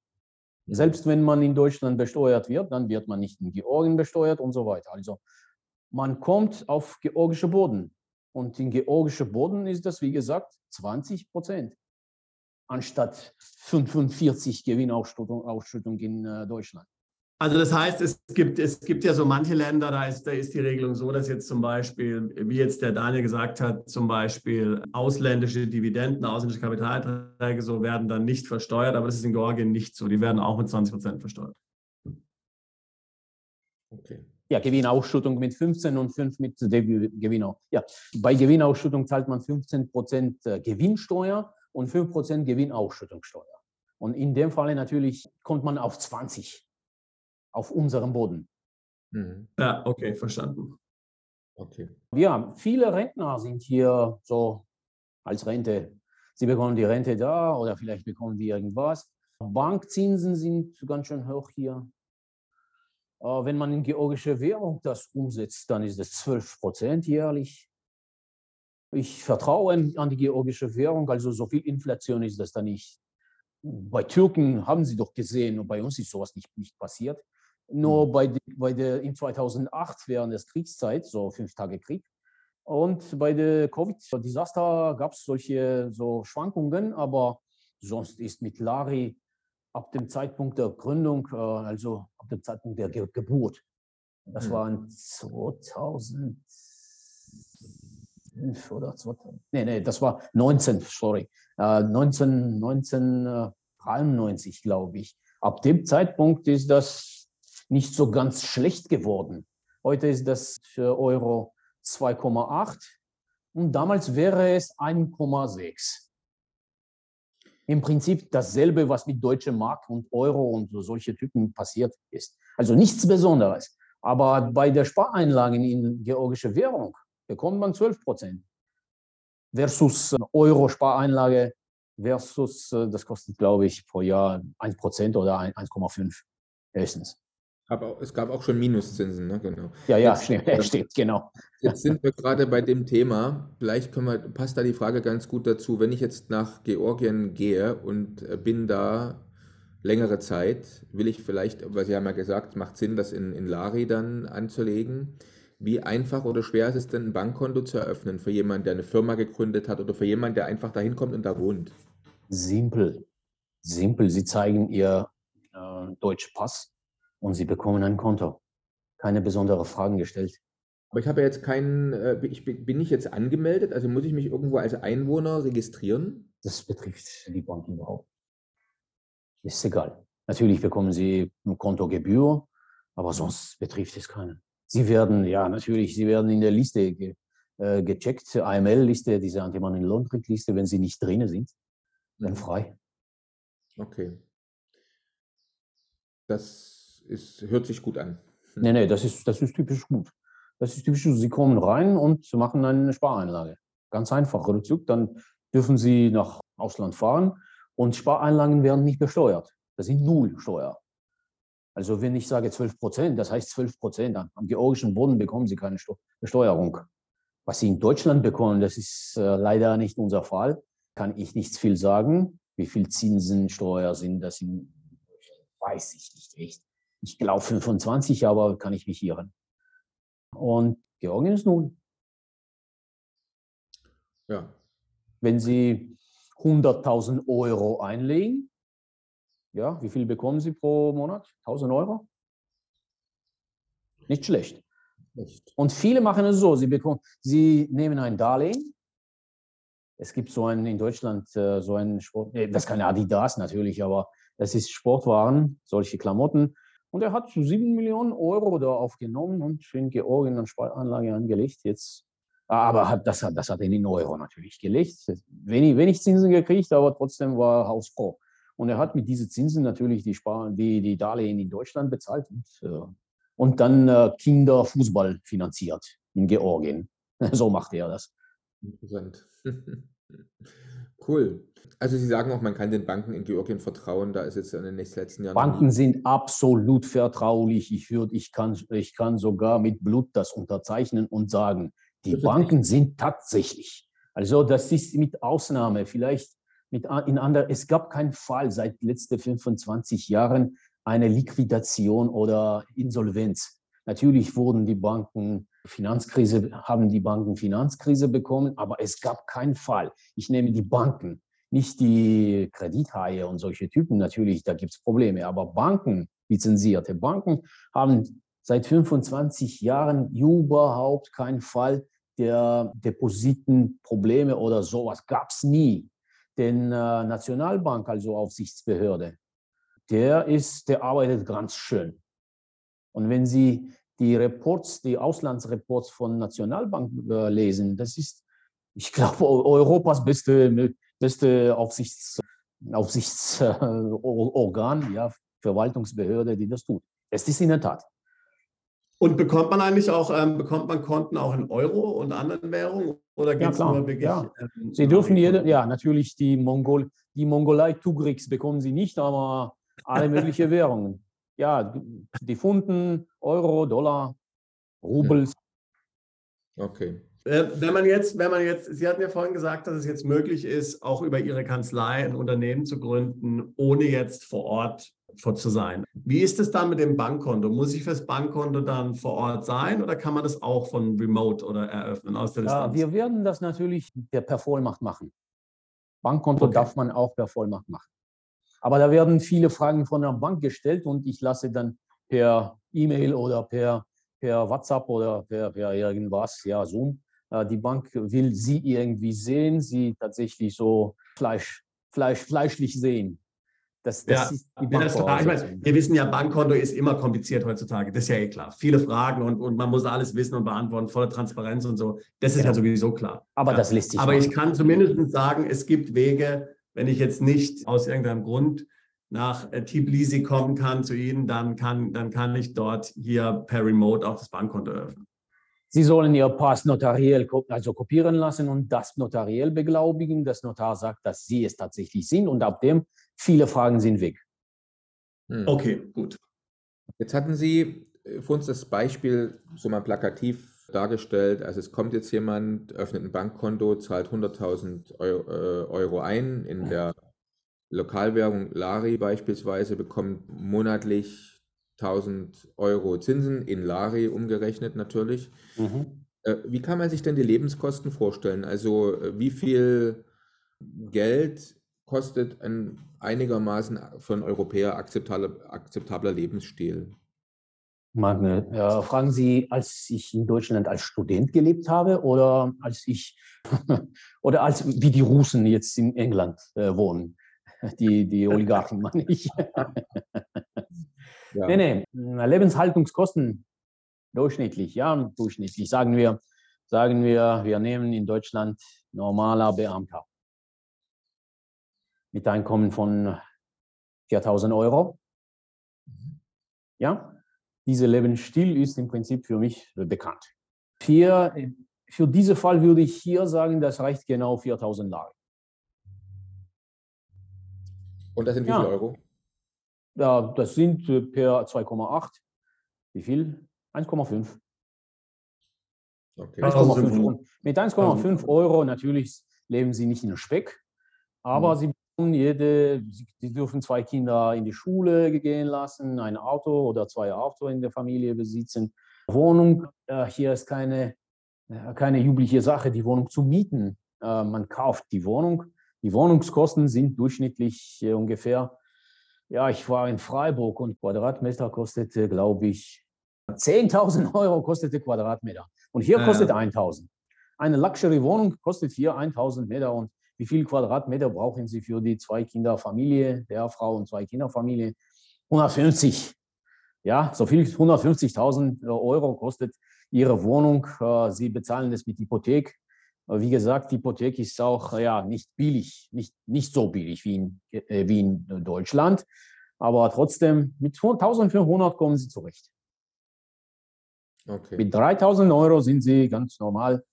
Selbst wenn man in Deutschland besteuert wird, dann wird man nicht in Georgien besteuert und so weiter. Also man kommt auf georgische Boden. Und in georgische Boden ist das, wie gesagt, 20 Prozent anstatt 45 Gewinnausschüttung in äh, Deutschland. Also das heißt, es gibt, es gibt ja so manche Länder, da ist, da ist die Regelung so, dass jetzt zum Beispiel, wie jetzt der Daniel gesagt hat, zum Beispiel ausländische Dividenden, ausländische Kapitalträge so werden dann nicht versteuert, aber das ist in Georgien nicht so. Die werden auch mit 20 Prozent versteuert. Okay. Ja, Gewinnausschüttung mit 15 und 5 mit Gewinner. Ja, bei Gewinnausschüttung zahlt man 15 Prozent äh, Gewinnsteuer und 5 Prozent Gewinnausschüttungssteuer. Und in dem Fall natürlich kommt man auf 20 auf unserem Boden. Mhm. Ja, okay, verstanden. Okay. Ja, viele Rentner sind hier so als Rente. Sie bekommen die Rente da oder vielleicht bekommen die irgendwas. Bankzinsen sind ganz schön hoch hier. Äh, wenn man in georgische Währung das umsetzt, dann ist es 12 Prozent jährlich. Ich vertraue an die georgische Währung, also so viel Inflation ist das da nicht. Bei Türken haben sie doch gesehen, und bei uns ist sowas nicht, nicht passiert. Nur hm. bei, bei der, in 2008 während der Kriegszeit, so fünf Tage Krieg, und bei der Covid-Desaster gab es solche so Schwankungen, aber sonst ist mit Lari ab dem Zeitpunkt der Gründung, äh, also ab dem Zeitpunkt der Geburt, das hm. waren 2000, 2011 oder 2000, nee, nee, das war 19, sorry, äh, 19, 1993, glaube ich. Ab dem Zeitpunkt ist das nicht so ganz schlecht geworden. Heute ist das für Euro 2,8 und damals wäre es 1,6. Im Prinzip dasselbe, was mit deutsche Mark und Euro und so solche Typen passiert ist. Also nichts Besonderes. Aber bei der Spareinlagen in georgische Währung bekommt man 12 Prozent versus Euro-Spareinlage versus, äh, das kostet, glaube ich, pro Jahr 1 Prozent oder 1,5 höchstens. Aber es gab auch schon Minuszinsen, ne? Genau. Ja, ja, jetzt, steht, genau. Jetzt sind wir gerade bei dem Thema. Vielleicht können wir, passt da die Frage ganz gut dazu. Wenn ich jetzt nach Georgien gehe und äh, bin da längere Zeit, will ich vielleicht, weil Sie haben ja gesagt, es macht Sinn, das in, in Lari dann anzulegen. Wie einfach oder schwer ist es denn, ein Bankkonto zu eröffnen für jemanden, der eine Firma gegründet hat oder für jemanden, der einfach dahin kommt und da wohnt? Simpel. Simpel. Sie zeigen Ihr äh, deutschen Pass und Sie bekommen ein Konto. Keine besonderen Fragen gestellt. Aber ich habe jetzt keinen, äh, ich bin ich jetzt angemeldet, also muss ich mich irgendwo als Einwohner registrieren? Das betrifft die Banken überhaupt. Ist egal. Natürlich bekommen Sie eine Kontogebühr, aber sonst betrifft es keinen. Sie werden, ja, natürlich, Sie werden in der Liste ge, äh, gecheckt, AML-Liste, diese Anti-Money-Laundering-Liste, wenn Sie nicht drin sind, dann mhm. frei. Okay. Das ist, hört sich gut an. Nee, nee, das ist, das ist typisch gut. Das ist typisch, Sie kommen rein und machen eine Spareinlage. Ganz einfach, Rückzug, dann dürfen Sie nach Ausland fahren und Spareinlagen werden nicht besteuert. Das sind null Steuer. Also wenn ich sage 12 Prozent, das heißt 12 Prozent. Am georgischen Boden bekommen Sie keine Besteuerung. Was Sie in Deutschland bekommen, das ist äh, leider nicht unser Fall. Kann ich nicht viel sagen. Wie viel Zinsen, Steuer sind das in weiß ich nicht echt ich glaube 25, aber kann ich mich irren. Und Georgien ist null. Ja. Wenn Sie 100.000 Euro einlegen, ja, wie viel bekommen Sie pro Monat? 1.000 Euro? Nicht schlecht. Nicht. Und viele machen es so, sie, bekommen, sie nehmen ein Darlehen. Es gibt so einen in Deutschland, äh, so einen Sport, das ist keine Adidas natürlich, aber das ist Sportwaren, solche Klamotten. Und er hat 7 Millionen Euro da aufgenommen und in Georgien eine Speicheranlage angelegt. Jetzt, aber hat, das, hat, das hat er in Euro natürlich gelegt. Wenig, wenig Zinsen gekriegt, aber trotzdem war er hausfroh. Und er hat mit diesen Zinsen natürlich die, Spar die, die Darlehen in Deutschland bezahlt und, äh, und dann äh, Kinderfußball finanziert in Georgien. so macht er das. Interessant. cool. Also Sie sagen auch, man kann den Banken in Georgien vertrauen, da ist jetzt in den nächsten letzten Jahren. Banken sind absolut vertraulich. Ich, würde, ich, kann, ich kann sogar mit Blut das unterzeichnen und sagen, die Banken sind tatsächlich Also das ist mit Ausnahme, vielleicht mit in anderen, es gab keinen Fall seit letzten 25 Jahren eine Liquidation oder Insolvenz. Natürlich wurden die Banken Finanzkrise, haben die Banken Finanzkrise bekommen, aber es gab keinen Fall. Ich nehme die Banken, nicht die Kredithaie und solche Typen. Natürlich, da gibt es Probleme, aber Banken, lizenzierte Banken, haben seit 25 Jahren überhaupt keinen Fall der Depositenprobleme oder sowas. Gab es nie. Den äh, Nationalbank, also Aufsichtsbehörde, der ist, der arbeitet ganz schön. Und wenn Sie die Reports, die Auslandsreports von Nationalbank äh, lesen, das ist, ich glaube, Europas beste, beste Aufsichts, Aufsichtsorgan, ja, Verwaltungsbehörde, die das tut. Es ist in der Tat. Und bekommt man eigentlich auch, ähm, bekommt man Konten auch in Euro und anderen Währungen? Oder geht es ja, nur wirklich? Ja. Ähm, Sie dürfen jede, ja, natürlich die Mongol, die Mongolei Tugrix bekommen Sie nicht, aber alle möglichen Währungen. Ja, die Funden, Euro, Dollar, Rubels. Okay. Äh, wenn man jetzt, wenn man jetzt, Sie hatten ja vorhin gesagt, dass es jetzt möglich ist, auch über Ihre Kanzlei ein Unternehmen zu gründen, ohne jetzt vor Ort zu sein. Wie ist es dann mit dem Bankkonto? Muss ich fürs Bankkonto dann vor Ort sein oder kann man das auch von Remote oder eröffnen aus der Distanz? Ja, wir werden das natürlich per Vollmacht machen. Bankkonto okay. darf man auch per Vollmacht machen. Aber da werden viele Fragen von der Bank gestellt und ich lasse dann per E-Mail oder per, per WhatsApp oder per, per irgendwas, ja, Zoom, äh, die Bank will sie irgendwie sehen, sie tatsächlich so Fleisch, Fleisch, fleischlich sehen. Das, das ja, ist die das klar. Ich meine, wir wissen ja, Bankkonto ist immer kompliziert heutzutage. Das ist ja eh klar. Viele Fragen und, und man muss alles wissen und beantworten, voller Transparenz und so. Das ist ja, ja sowieso klar. Aber ja. das lässt sich. Aber machen. ich kann zumindest sagen, es gibt Wege, wenn ich jetzt nicht aus irgendeinem Grund nach äh, Tbilisi kommen kann zu Ihnen, dann kann, dann kann ich dort hier per Remote auch das Bankkonto öffnen. Sie sollen Ihr Pass notariell also kopieren lassen und das notariell beglaubigen. Das Notar sagt, dass Sie es tatsächlich sind und ab dem viele Fragen sind weg. Hm. Okay, gut. Jetzt hatten Sie äh, für uns das Beispiel so mal plakativ dargestellt. Also es kommt jetzt jemand, öffnet ein Bankkonto, zahlt 100.000 äh, Euro ein in der Lokalwährung Lari beispielsweise, bekommt monatlich 1000 Euro Zinsen in Lari umgerechnet natürlich. Mhm. Äh, wie kann man sich denn die Lebenskosten vorstellen? Also wie viel Geld kostet ein einigermaßen für einen Europäer akzeptabler, akzeptabler Lebensstil? Magne, ja, fragen Sie, als ich in Deutschland als Student gelebt habe oder als ich oder als wie die Russen jetzt in England äh, wohnen, die, die Oligarchen meine ich. Ja. Nee, nee, Lebenshaltungskosten durchschnittlich, ja, durchschnittlich. Sagen wir, sagen wir, wir nehmen in Deutschland normaler Beamter mit Einkommen von 4000 Euro. Mhm. Ja, dieser Lebensstil ist im Prinzip für mich bekannt. Für, für diesen Fall würde ich hier sagen, das reicht genau 4000 Lage. Und das sind wie ja. viele Euro? Ja, das sind äh, per 2,8. Wie viel? 1,5. Okay. 1,5. Mit 1,5 Euro natürlich leben Sie nicht in der Speck, aber mhm. Sie jede, Sie dürfen zwei Kinder in die Schule gehen lassen, ein Auto oder zwei Autos in der Familie besitzen. Wohnung, äh, hier ist keine, äh, keine übliche Sache, die Wohnung zu mieten. man kauft die Wohnung. Die Wohnungskosten sind durchschnittlich ungefähr ja, ich war in Freiburg und Quadratmeter kostete, glaube ich, 10.000 Euro kostete Quadratmeter. Und hier ja. kostet 1.000. Eine Luxury-Wohnung kostet hier 1.000 Meter. Und wie viel Quadratmeter brauchen Sie für die zwei Kinderfamilie, der Frau und zwei Kinderfamilie? 150. Ja, so viel 150.000 Euro kostet Ihre Wohnung. Äh, Sie bezahlen das mit Hypothek. Wie gesagt, die Hypothek ist auch ja, nicht billig, nicht, nicht so billig wie in, äh, wie in Deutschland. Aber trotzdem, mit 1500 kommen Sie zurecht. Okay. Mit 3000 Euro sind Sie ganz normal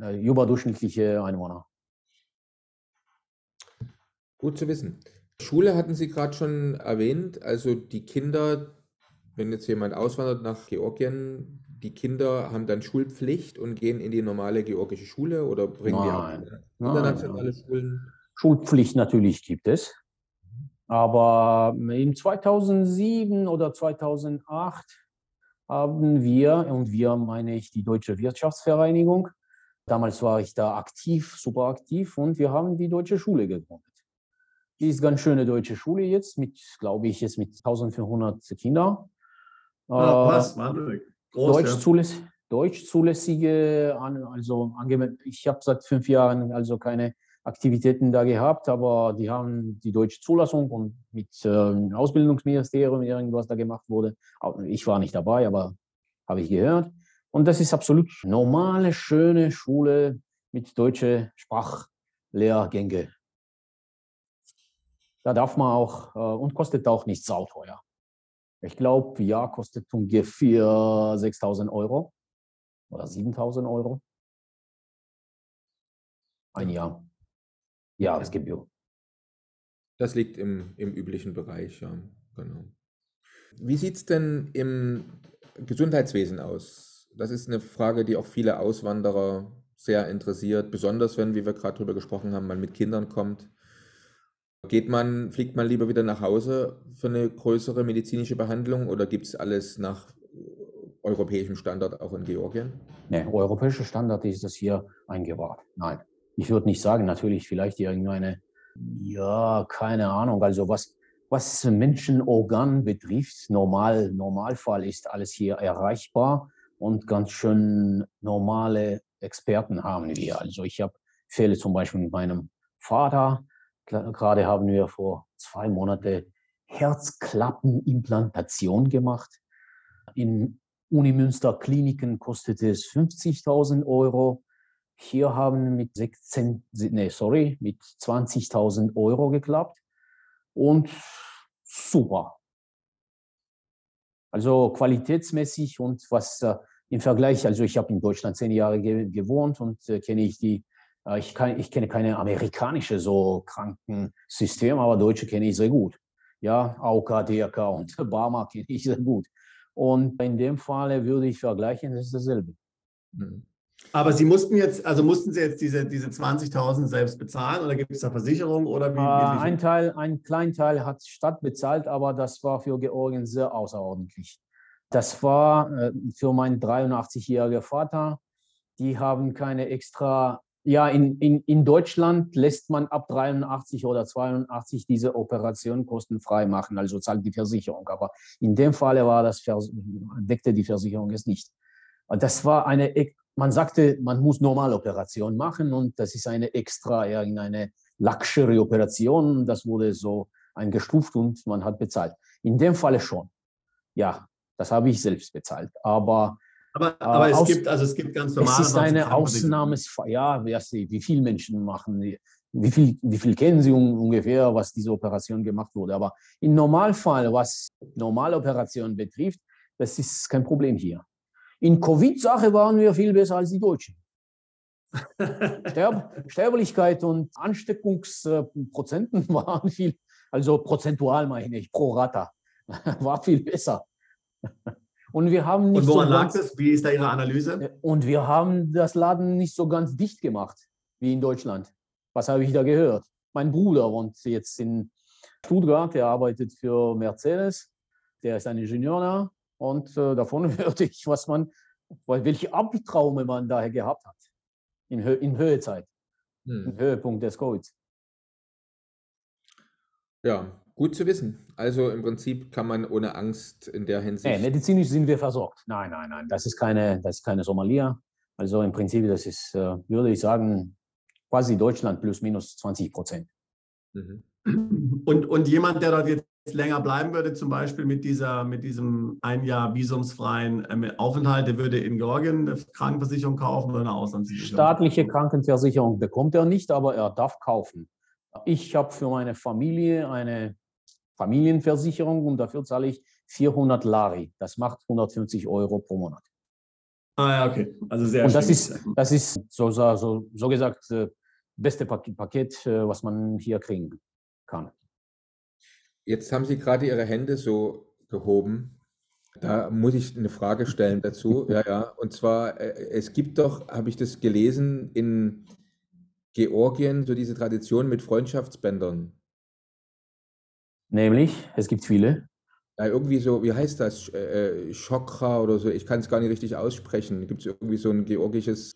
äh, überdurchschnittliche Einwohner. Gut zu wissen. Schule hatten Sie gerade schon erwähnt. Also die Kinder, wenn jetzt jemand auswandert nach Georgien, die Kinder haben dann Schulpflicht und gehen in die normale georgische Schule oder bringen die auch Nein, internationale nein. Schulen? Schulpflicht natürlich gibt es. Aber in 2007 oder 2008 haben wir, und wir meine ich die Deutsche Wirtschaftsvereinigung, damals war ich da aktiv, super aktiv, und wir haben die Deutsche Schule gegründet. Die ist ganz schöne deutsche Schule jetzt, mit, glaube ich, jetzt mit 1500 Kindern. Ah, Äh, was? Wahnsinnig. Groß, Deutsch, ja. zuläss Deutsch zulässige, also. Ich habe seit fünf Jahren also keine Aktivitäten da gehabt, aber die haben die deutsche Zulassung und mit ähm, Ausbildungsministerium irgendwas da gemacht wurde. Ich war nicht dabei, aber habe ich gehört. Und das ist absolut normale, schöne Schule mit deutsche Sprachlehrgänge. Da darf man auch äh, und kostet auch nicht sauteuer. Ich glaube, ja, kostet ungefähr 6.000 Euro oder 7.000 Euro. Ein Jahr. Jahresgebühr. Das liegt im, im üblichen Bereich, ja, genau. Wie sieht es denn im Gesundheitswesen aus? Das ist eine Frage, die auch viele Auswanderer sehr interessiert, besonders wenn, wie wir gerade drüber gesprochen haben, man mit Kindern kommt. Geht man, fliegt man lieber wieder nach Hause für eine größere medizinische Behandlung oder gibt es alles nach europäischem Standard auch in Georgien? Ne, europäische Standard ist das hier eingebaut. Nein, ich würde nicht sagen, natürlich vielleicht irgendeine, ja, keine Ahnung, also was, was Menschenorgan betrifft, normal, Normalfall ist alles hier erreichbar und ganz schön normale Experten haben wir. Also ich habe Fälle zum Beispiel mit meinem Vater, gerade haben wir vor zwei Monaten Herzklappenimplantation gemacht. In Unimünster Kliniken kostet es 50.000 Euro. Hier haben mit 16, nee, sorry, mit 20.000 Euro geklappt. Und super. Also qualitätsmäßig und was äh, im Vergleich, also ich habe in Deutschland zehn Jahre ge gewohnt und äh, kenne ich die, ich, kann, ich kenne keine amerikanische so Krankensystem, aber deutsche kenne ich sehr gut. Ja, AOK, DRK und Barmer kenne ich sehr gut. Und in dem Falle würde ich vergleichen, das ist dasselbe. Hm. Aber Sie mussten jetzt, also mussten Sie jetzt diese, diese 20.000 selbst bezahlen oder gibt es da Versicherung oder wie? Äh, ein Teil, ein kleiner Teil hat Stadt bezahlt, aber das war für Georgien sehr außerordentlich. Das war äh, für meinen 83-jährigen Vater. Die haben keine extra. Ja, in, in, in Deutschland lässt man ab 83 oder 82 diese Operation kostenfrei machen, also zahlt die Versicherung. Aber in dem Falle war das, deckte die Versicherung es nicht. Das war eine, ex- man sagte, man muss Normaloperation machen und das ist eine extra, irgendeine Luxury-Operation. Das wurde so eingestuft und man hat bezahlt. In dem Falle schon. Ja, das habe ich selbst bezahlt. Aber aber aber äh, es aus- gibt, also es gibt ganz normale. es ist eine. Ausnahmesfall. Ja, wie viele Menschen machen, wie viel, wie viel kennen Sie un- ungefähr, was diese Operation gemacht wurde. Aber im Normalfall, was Normaloperation betrifft, das ist kein Problem hier. In Covid-Sache waren wir viel besser als die Deutschen. Sterb Sterblichkeit und Ansteckungsprozenten waren viel, also prozentual meine ich, pro Rata, war viel besser. Und wir haben nicht Und woran so lag ganz, das? Wie ist da Ihre Analyse? Äh, und wir haben das Laden nicht so ganz dicht gemacht wie in Deutschland. Was habe ich da gehört? Mein Bruder wohnt jetzt in Stuttgart, der arbeitet für Mercedes, der ist ein Ingenieur da und äh, davon hörte ich, was man, welche Albtraume man daher gehabt hat in, Hö in Höhezeit, im Hm. Höhepunkt des Covids. Ja, gut zu wissen. Also im Prinzip kann man ohne Angst in der Nee, Hinsicht. medizinisch sind wir versorgt. Nein, nein, nein, das ist keine, das ist keine Somalia. Also im Prinzip, das ist, äh, würde ich sagen, quasi Deutschland plus minus 20 Prozent. Mhm. Und, und jemand, der dort jetzt länger bleiben würde, zum Beispiel mit, dieser, mit diesem ein Jahr visumsfreien ähm, Aufenthalt, der würde in Georgien eine Krankenversicherung kaufen oder eine Auslandsversicherung? Staatliche Krankenversicherung bekommt er nicht, aber er darf kaufen. Ich habe für meine Familie eine Familienversicherung und dafür zahle ich 400 Lari. Das macht 150 Euro pro Monat. Ah ja, okay. Also sehr Und das stimmig. ist, das ist so, so, so, so gesagt äh, beste Pak- Paket, äh, was man hier kriegen kann. Jetzt haben Sie gerade Ihre Hände so gehoben. Da muss ich eine Frage stellen dazu. Ja, ja. Und zwar, äh, es gibt doch, habe ich das gelesen, in Georgien so diese Tradition mit Freundschaftsbändern. Nämlich, es gibt viele. Ja, irgendwie so, wie heißt das? Äh, Chokra oder so, ich kann es gar nicht richtig aussprechen. Gibt es irgendwie so ein georgisches,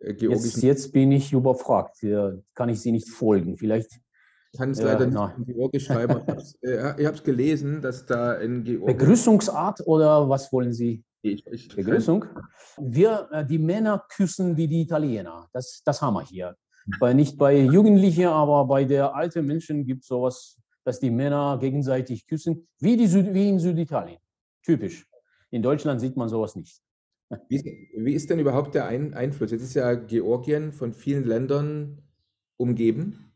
äh, Jetzt, jetzt bin ich überfragt. Hier kann ich Sie nicht folgen. Vielleicht Ich kann es leider nicht in Georgisch schreiben. Ich habe es gelesen, dass da in Georgien. Begrüßungsart oder was wollen Sie? Ich, ich, Begrüßung. Wir, äh, die Männer küssen wie die Italiener. Das, das haben wir hier. Bei, nicht bei Jugendlichen, aber bei der alten Menschen gibt es sowas dass die Männer gegenseitig küssen, wie, die Süd, wie in Süditalien. Typisch. In Deutschland sieht man sowas nicht. Wie, wie ist denn überhaupt der Ein Einfluss? Jetzt ist ja Georgien von vielen Ländern umgeben.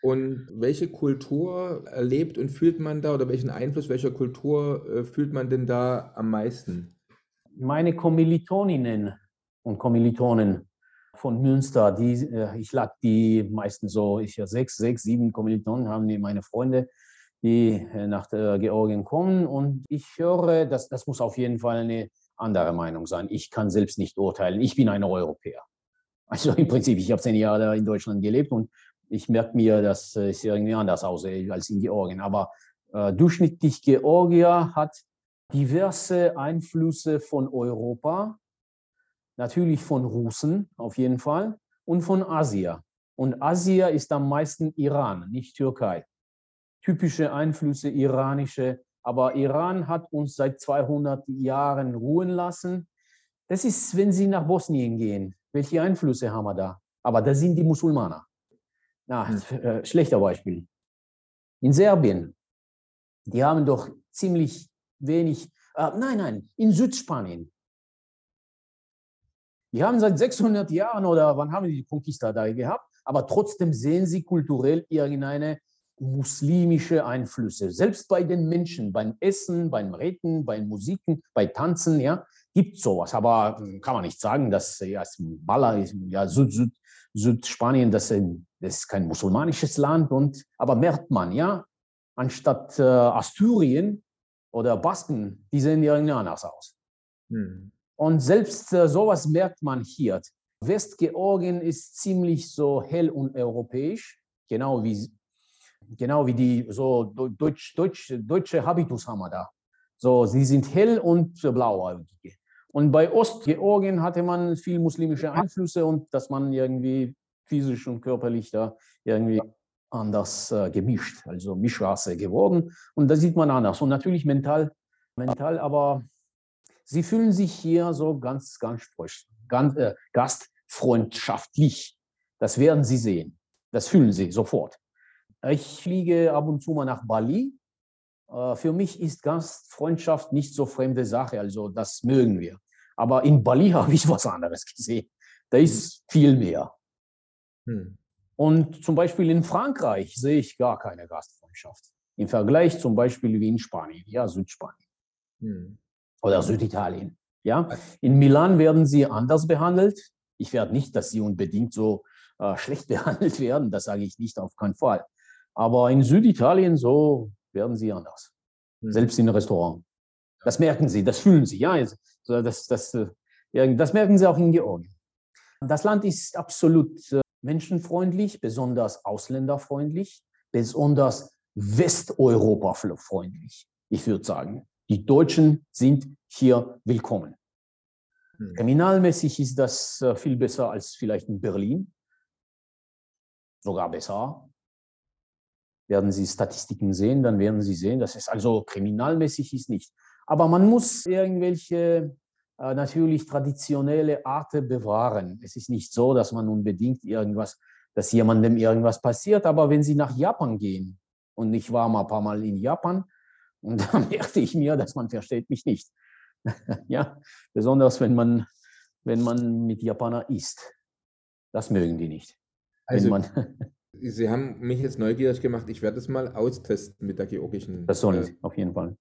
Und welche Kultur erlebt und fühlt man da oder welchen Einfluss welcher Kultur äh, fühlt man denn da am meisten? Meine Kommilitoninnen und Kommilitonen von Münster, die, äh, ich lag die meisten so, ich sechs, sechs, sieben Kommilitonen haben die meine Freunde, die äh, nach Georgien kommen und ich höre, dass das muss auf jeden Fall eine andere Meinung sein. Ich kann selbst nicht urteilen. Ich bin ein Europäer. Also im Prinzip, ich habe zehn Jahre in Deutschland gelebt und ich merke mir, dass es irgendwie anders aussieht als in Georgien. Aber äh, durchschnittlich Georgier hat diverse Einflüsse von Europa Natürlich von Russen auf jeden Fall und von Asia. Und Asia ist am meisten Iran, nicht Türkei. Typische Einflüsse iranische, aber Iran hat uns seit 200 Jahren ruhen lassen. Das ist, wenn Sie nach Bosnien gehen. Welche Einflüsse haben wir da? Aber da sind die Musulmaner. Na, hm. äh, schlechter Beispiel. In Serbien, die haben doch ziemlich wenig, äh, nein, nein, in Südspanien, die haben seit 600 Jahren oder wann haben die die Conquista da gehabt, aber trotzdem sehen sie kulturell irgendeine muslimische Einflüsse. Selbst bei den Menschen, beim Essen, beim Reden, beim Musiken, bei Tanzen, ja, gibt sowas. Aber hm, kann man nicht sagen, dass ja, Balla ist, ja, Süd, Süd, Südspanien, das, das ist kein musulmanisches Land. Und, aber merkt man, ja, anstatt äh, Asturien oder Basken, die sehen irgendwie anders aus. Hm. Und selbst äh, sowas merkt man hier. Westgeorgien ist ziemlich so hell und europäisch, genau wie, genau wie die so Deutsch, Deutsch, deutsche Habitus haben wir da. So, sie sind hell und blauäugige. Und bei Ostgeorgien hatte man viel muslimische Einflüsse und dass man irgendwie physisch und körperlich da irgendwie anders äh, gemischt, also Mischrasse geworden. Und da sieht man anders. Und natürlich mental, mental aber Sie fühlen sich hier so ganz, ganz, ganz äh, gastfreundschaftlich. Das werden Sie sehen. Das fühlen Sie sofort. Ich fliege ab und zu mal nach Bali. Äh, für mich ist Gastfreundschaft nicht so fremde Sache. Also das mögen wir. Aber in Bali habe ich was anderes gesehen. Da ist viel mehr. Hm. Und zum Beispiel in Frankreich sehe ich gar keine Gastfreundschaft. Im Vergleich zum Beispiel wie in Spanien, ja, Südspanien. Hm oder Süditalien. Ja, in Milan werden sie anders behandelt. Ich werde nicht, dass sie unbedingt so äh, schlecht behandelt werden. Das sage ich nicht auf keinen Fall. Aber in Süditalien so werden sie anders. Mhm. Selbst in Restaurant. Das merken sie, das fühlen sie. Ja, das, das, äh, das merken sie auch in Georgien. Das Land ist absolut äh, menschenfreundlich, besonders ausländerfreundlich, besonders Westeuropa-freundlich, ich würde sagen. Die Deutschen sind hier willkommen. Hm. Kriminalmäßig ist das äh, viel besser als vielleicht in Berlin. Sogar besser. Werden Sie Statistiken sehen, dann werden Sie sehen, dass es also kriminalmäßig ist nicht. Aber man muss irgendwelche äh, natürlich traditionelle Arten bewahren. Es ist nicht so, dass man unbedingt irgendwas, dass jemandem irgendwas passiert. Aber wenn Sie nach Japan gehen, und ich war mal ein paar Mal in Japan, und da merkte ich mir, dass man versteht mich nicht. ja, besonders wenn man, wenn man mit Japaner isst. Das mögen die nicht. Also, Sie haben mich jetzt neugierig gemacht. Ich werde es mal austesten mit der georgischen. Das sollen äh, auf jeden Fall.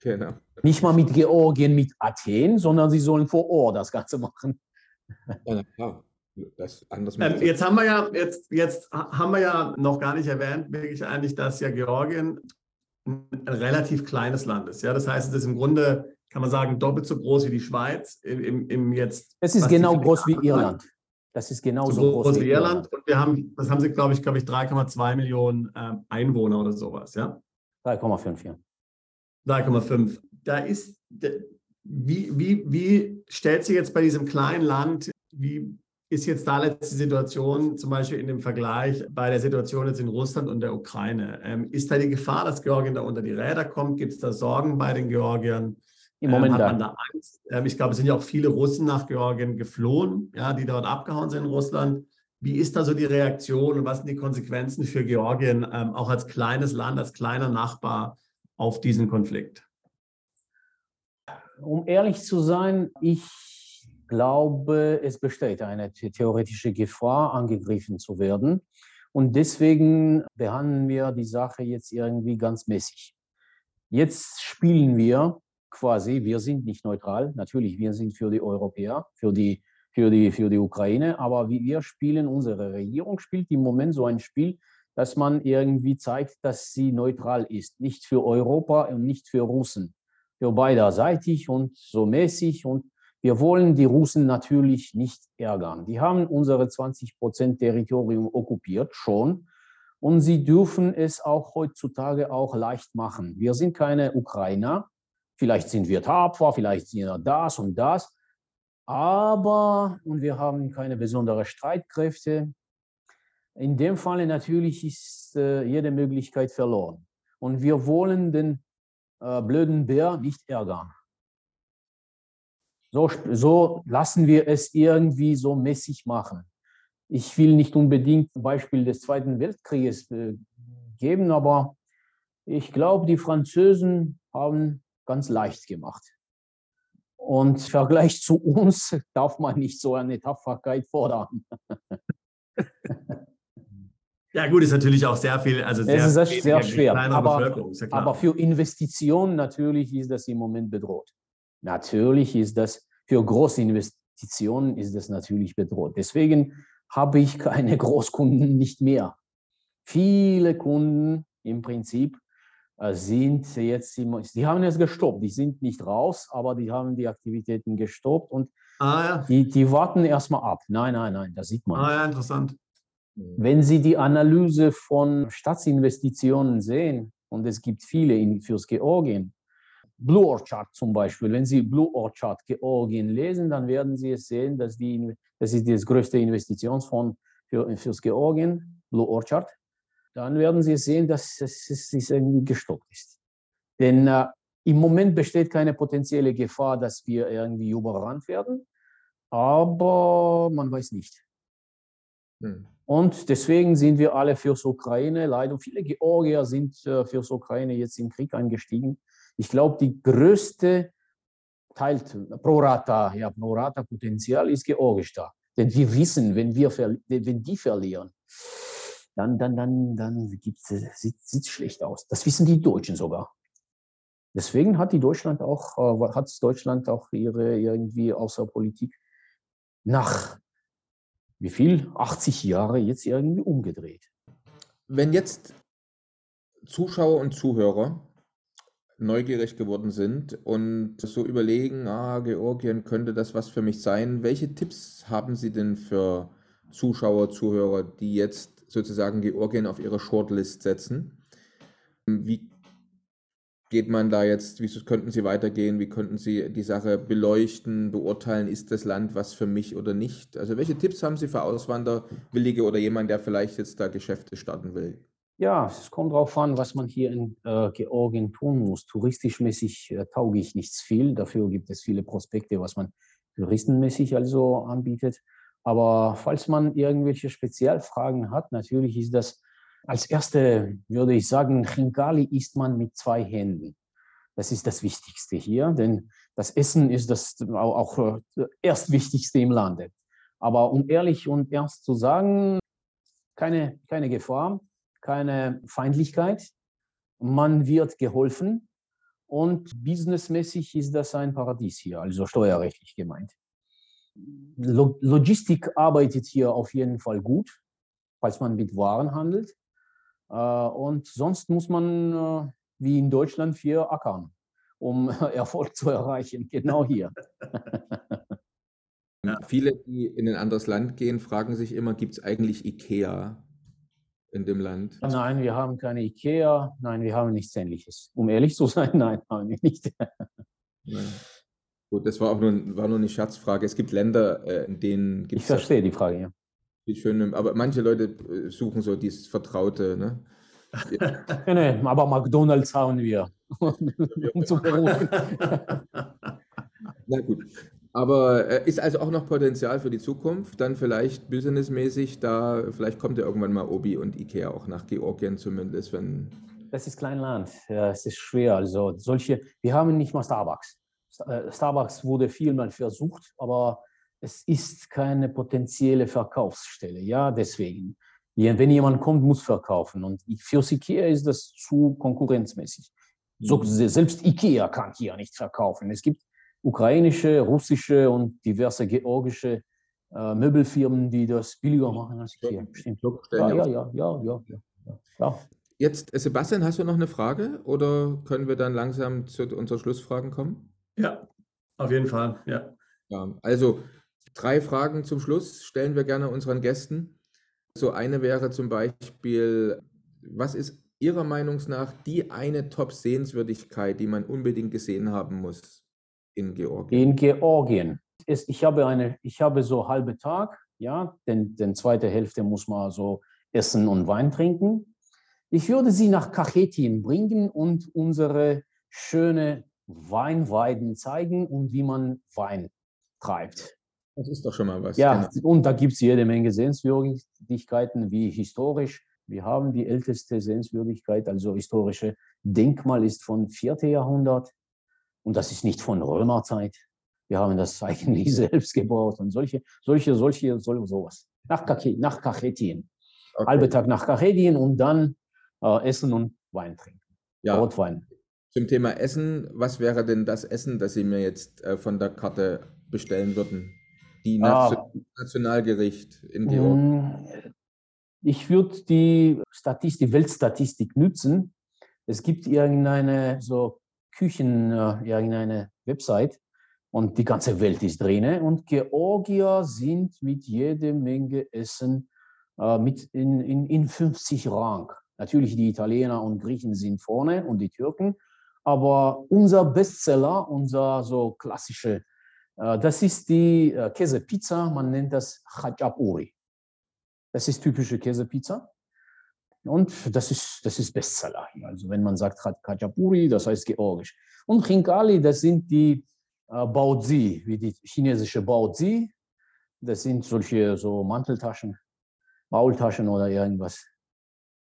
Genau. Nicht mal mit Georgien, mit Athen, sondern Sie sollen vor Ort das Ganze machen. Ja, klar. Das anders ähm, jetzt haben wir ja jetzt, jetzt haben wir ja noch gar nicht erwähnt, wirklich eigentlich, dass ja Georgien ein relativ kleines Land ist. Ja, das heißt, es ist im Grunde, kann man sagen, doppelt so groß wie die Schweiz. Im, im jetzt, es ist genau groß wie Irland. Das ist genauso so groß, groß wie Irland. Und wir haben, das haben sie, glaube ich, glaube ich, 3,2 Millionen äh, Einwohner oder sowas, ja? 3,5, ja. 3,5. Da ist, wie, wie, wie stellt sich jetzt bei diesem kleinen Land, wie ist jetzt da letzte Situation, zum Beispiel in dem Vergleich bei der Situation jetzt in Russland und der Ukraine? Ähm, ist da die Gefahr, dass Georgien da unter die Räder kommt? Gibt es da Sorgen bei den Georgiern? Im Moment ähm, hat man da Angst? Ähm, ich glaube, es sind ja auch viele Russen nach Georgien geflohen, ja, die dort abgehauen sind in Russland. Wie ist da so die Reaktion und was sind die Konsequenzen für Georgien, ähm, auch als kleines Land, als kleiner Nachbar auf diesen Konflikt? Um ehrlich zu sein, ich glaube, es besteht eine theoretische Gefahr, angegriffen zu werden. Und deswegen behandeln wir die Sache jetzt irgendwie ganz mäßig. Jetzt spielen wir quasi, wir sind nicht neutral, natürlich, wir sind für die Europäer, für die, für die, für die Ukraine, aber wir spielen, unsere Regierung spielt im Moment so ein Spiel, dass man irgendwie zeigt, dass sie neutral ist, nicht für Europa und nicht für Russen, für beiderseitig und so mäßig und wir wollen die Russen natürlich nicht ärgern. Die haben unsere 20 Prozent Territorium okkupiert schon und sie dürfen es auch heutzutage auch leicht machen. Wir sind keine Ukrainer. Vielleicht sind wir tapfer, vielleicht sind wir das und das. Aber, und wir haben keine besonderen Streitkräfte. In dem Fall natürlich ist äh, jede Möglichkeit verloren. Und wir wollen den äh, blöden Bär nicht ärgern. So, so lassen wir es irgendwie so mäßig machen. Ich will nicht unbedingt ein Beispiel des Zweiten Weltkrieges äh, geben, aber ich glaube, die Französen haben ganz leicht gemacht. Und im Vergleich zu uns darf man nicht so eine Tapferkeit fordern. Ja, gut, ist natürlich auch sehr viel, also sehr, es ist sehr schwer. Aber, aber für Investitionen natürlich ist das im Moment bedroht. Natürlich ist das für große Investitionen ist das natürlich bedroht. Deswegen habe ich keine Großkunden nicht mehr. Viele Kunden im Prinzip äh, sind jetzt, die haben es gestoppt. Die sind nicht raus, aber die haben die Aktivitäten gestoppt und ah, ja. die, die warten erstmal ab. Nein, nein, nein, das sieht man. Ah, ja, interessant. Wenn Sie die Analyse von Staatsinvestitionen sehen, und es gibt viele fürs Georgien, Blue Orchard zum Beispiel. Wenn Sie Blue Orchard Georgien lesen, dann werden Sie es sehen, dass die, das ist das größte Investitionsfonds für, fürs Georgien, Blue Orchard. Dann werden Sie es sehen, dass es, es irgendwie gestoppt ist. Denn äh, im Moment besteht keine potenzielle Gefahr, dass wir irgendwie überrannt werden, aber man weiß nicht. Hm. Und deswegen sind wir alle fürs Ukraine. Leider viele Georgier sind äh, fürs Ukraine jetzt im Krieg eingestiegen. Ich glaube, die größte Teil, pro Rata, ja, pro Rata Potenzial ist georgisch da. Denn wir wissen, wenn, wir wenn die verlieren, dann, dann, dann, dann sieht es schlecht aus. Das wissen die Deutschen sogar. Deswegen hat die Deutschland auch, äh, hat Deutschland auch ihre irgendwie Außerpolitik nach wie viel? 80 Jahre jetzt irgendwie umgedreht. Wenn jetzt Zuschauer und Zuhörer neugierig geworden sind und so überlegen, ah, Georgien könnte das was für mich sein. Welche Tipps haben Sie denn für Zuschauer, Zuhörer, die jetzt sozusagen Georgien auf ihre Shortlist setzen? Wie geht man da jetzt, wie könnten Sie weitergehen? Wie könnten Sie die Sache beleuchten, beurteilen, ist das Land was für mich oder nicht? Also welche Tipps haben Sie für Auswanderwillige oder jemand, der vielleicht jetzt da Geschäfte starten will? Ja, es kommt darauf an, was man hier in äh, Georgien tun muss. Touristischmäßig äh, tauge ich nichts viel. Dafür gibt es viele Prospekte, was man touristenmäßig also anbietet. Aber falls man irgendwelche Spezialfragen hat, natürlich ist das als erste, würde ich sagen, Chinkali isst man mit zwei Händen. Das ist das Wichtigste hier, denn das Essen ist das auch, auch äh, erstwichtigste im Lande. Aber um ehrlich und ernst zu sagen, keine, keine Gefahr keine Feindlichkeit. Man wird geholfen und businessmäßig ist das ein Paradies hier, also steuerrechtlich gemeint. Logistik arbeitet hier auf jeden Fall gut, falls man mit Waren handelt. Äh, und sonst muss man, äh, wie in Deutschland wir ackern, um Erfolg zu erreichen. Genau hier. Ja. Viele, die in ein anderes Land gehen, fragen sich immer, gibt es eigentlich IKEA in dem Land? Nein, wir haben keine IKEA. Nein, wir haben nichts Ähnliches. Um ehrlich zu sein, nein, haben wir nicht. Nein. Gut, das war auch nur, war nur eine Scherzfrage. Es gibt Länder, äh, in denen gibt es. Ich verstehe die Frage, ja. Die schöne, aber manche Leute äh, suchen so dieses Vertraute, ne? Ja. nee, nee, aber McDonalds haben wir. um zu berufen. Na gut. Aber äh, ist also auch noch Potenzial für die Zukunft, dann vielleicht businessmäßig, da vielleicht kommt ja irgendwann mal Obi und Ikea auch nach Georgien zumindest, wenn. Das ist Kleinland, ja, es ist schwer. Also solche, wir haben nicht mal Starbucks. Äh, Starbucks wurde vielmal versucht, aber es ist keine potenzielle Verkaufsstelle. Ja, deswegen. Wenn jemand kommt, muss verkaufen. Und für Ikea ist das zu konkurrenzmäßig. So, mhm. selbst Ikea kann hier nicht verkaufen. Es gibt ukrainische, russische und diverse georgische äh, Möbelfirmen, die das billiger machen als Ikea. Stimmt. Ja, ja, ja, ja, ja, ja. Jetzt, Sebastian, hast du noch eine Frage oder können wir dann langsam zu unseren Schlussfragen kommen? Ja, auf jeden Fall, ja. ja. Also drei Fragen zum Schluss stellen wir gerne unseren Gästen. So eine wäre zum Beispiel, was ist Ihrer Meinung nach die eine Top-Sehenswürdigkeit, die man unbedingt gesehen haben muss? In Georgien? In Georgien. Ist, ich, habe eine, ich habe so halbe Tag, ja, denn den zweite Hälfte muss man so essen und Wein trinken. Ich würde sie nach Kachetin bringen und unsere schöne Weinweiden zeigen und wie man Wein treibt. Das ist doch schon mal was. Ja, genau. und da gibt es jede Menge Sehenswürdigkeiten, wie historisch. Wir haben die älteste Sehenswürdigkeit, also historische Denkmal ist von 4. Jahrhundert. Und das ist nicht von Römerzeit. Wir haben das eigentlich selbst gebaut und solche, solche, solche, solche sowas. Nach, Kake, nach Kachetien. Okay. Halbe Tag nach Kachetien und dann äh, essen und Wein trinken. Ja. Rotwein. Zum Thema Essen, was wäre denn das Essen, das Sie mir jetzt äh, von der Karte bestellen würden? Die ah. Nationalgericht in Georgien. Mm, ich würde die Statistik, Weltstatistik nützen. Es gibt irgendeine so Küchen, äh, irgendeine Website und die ganze Welt ist drin. Und Georgier sind mit jeder Menge Essen äh, mit in, in, in 50 Rang. Natürlich die Italiener und Griechen sind vorne und die Türken. Aber unser Bestseller, unser so klassische, äh, das ist die äh, Käsepizza. Man nennt das Khachapuri. Das ist typische Käsepizza. Und das ist, das ist Bestseller. Also wenn man sagt Khachapuri, das heißt georgisch. Und Khinkali, das sind die äh, Baozi, wie die chinesische Baozi. Das sind solche so Manteltaschen, Maultaschen oder irgendwas.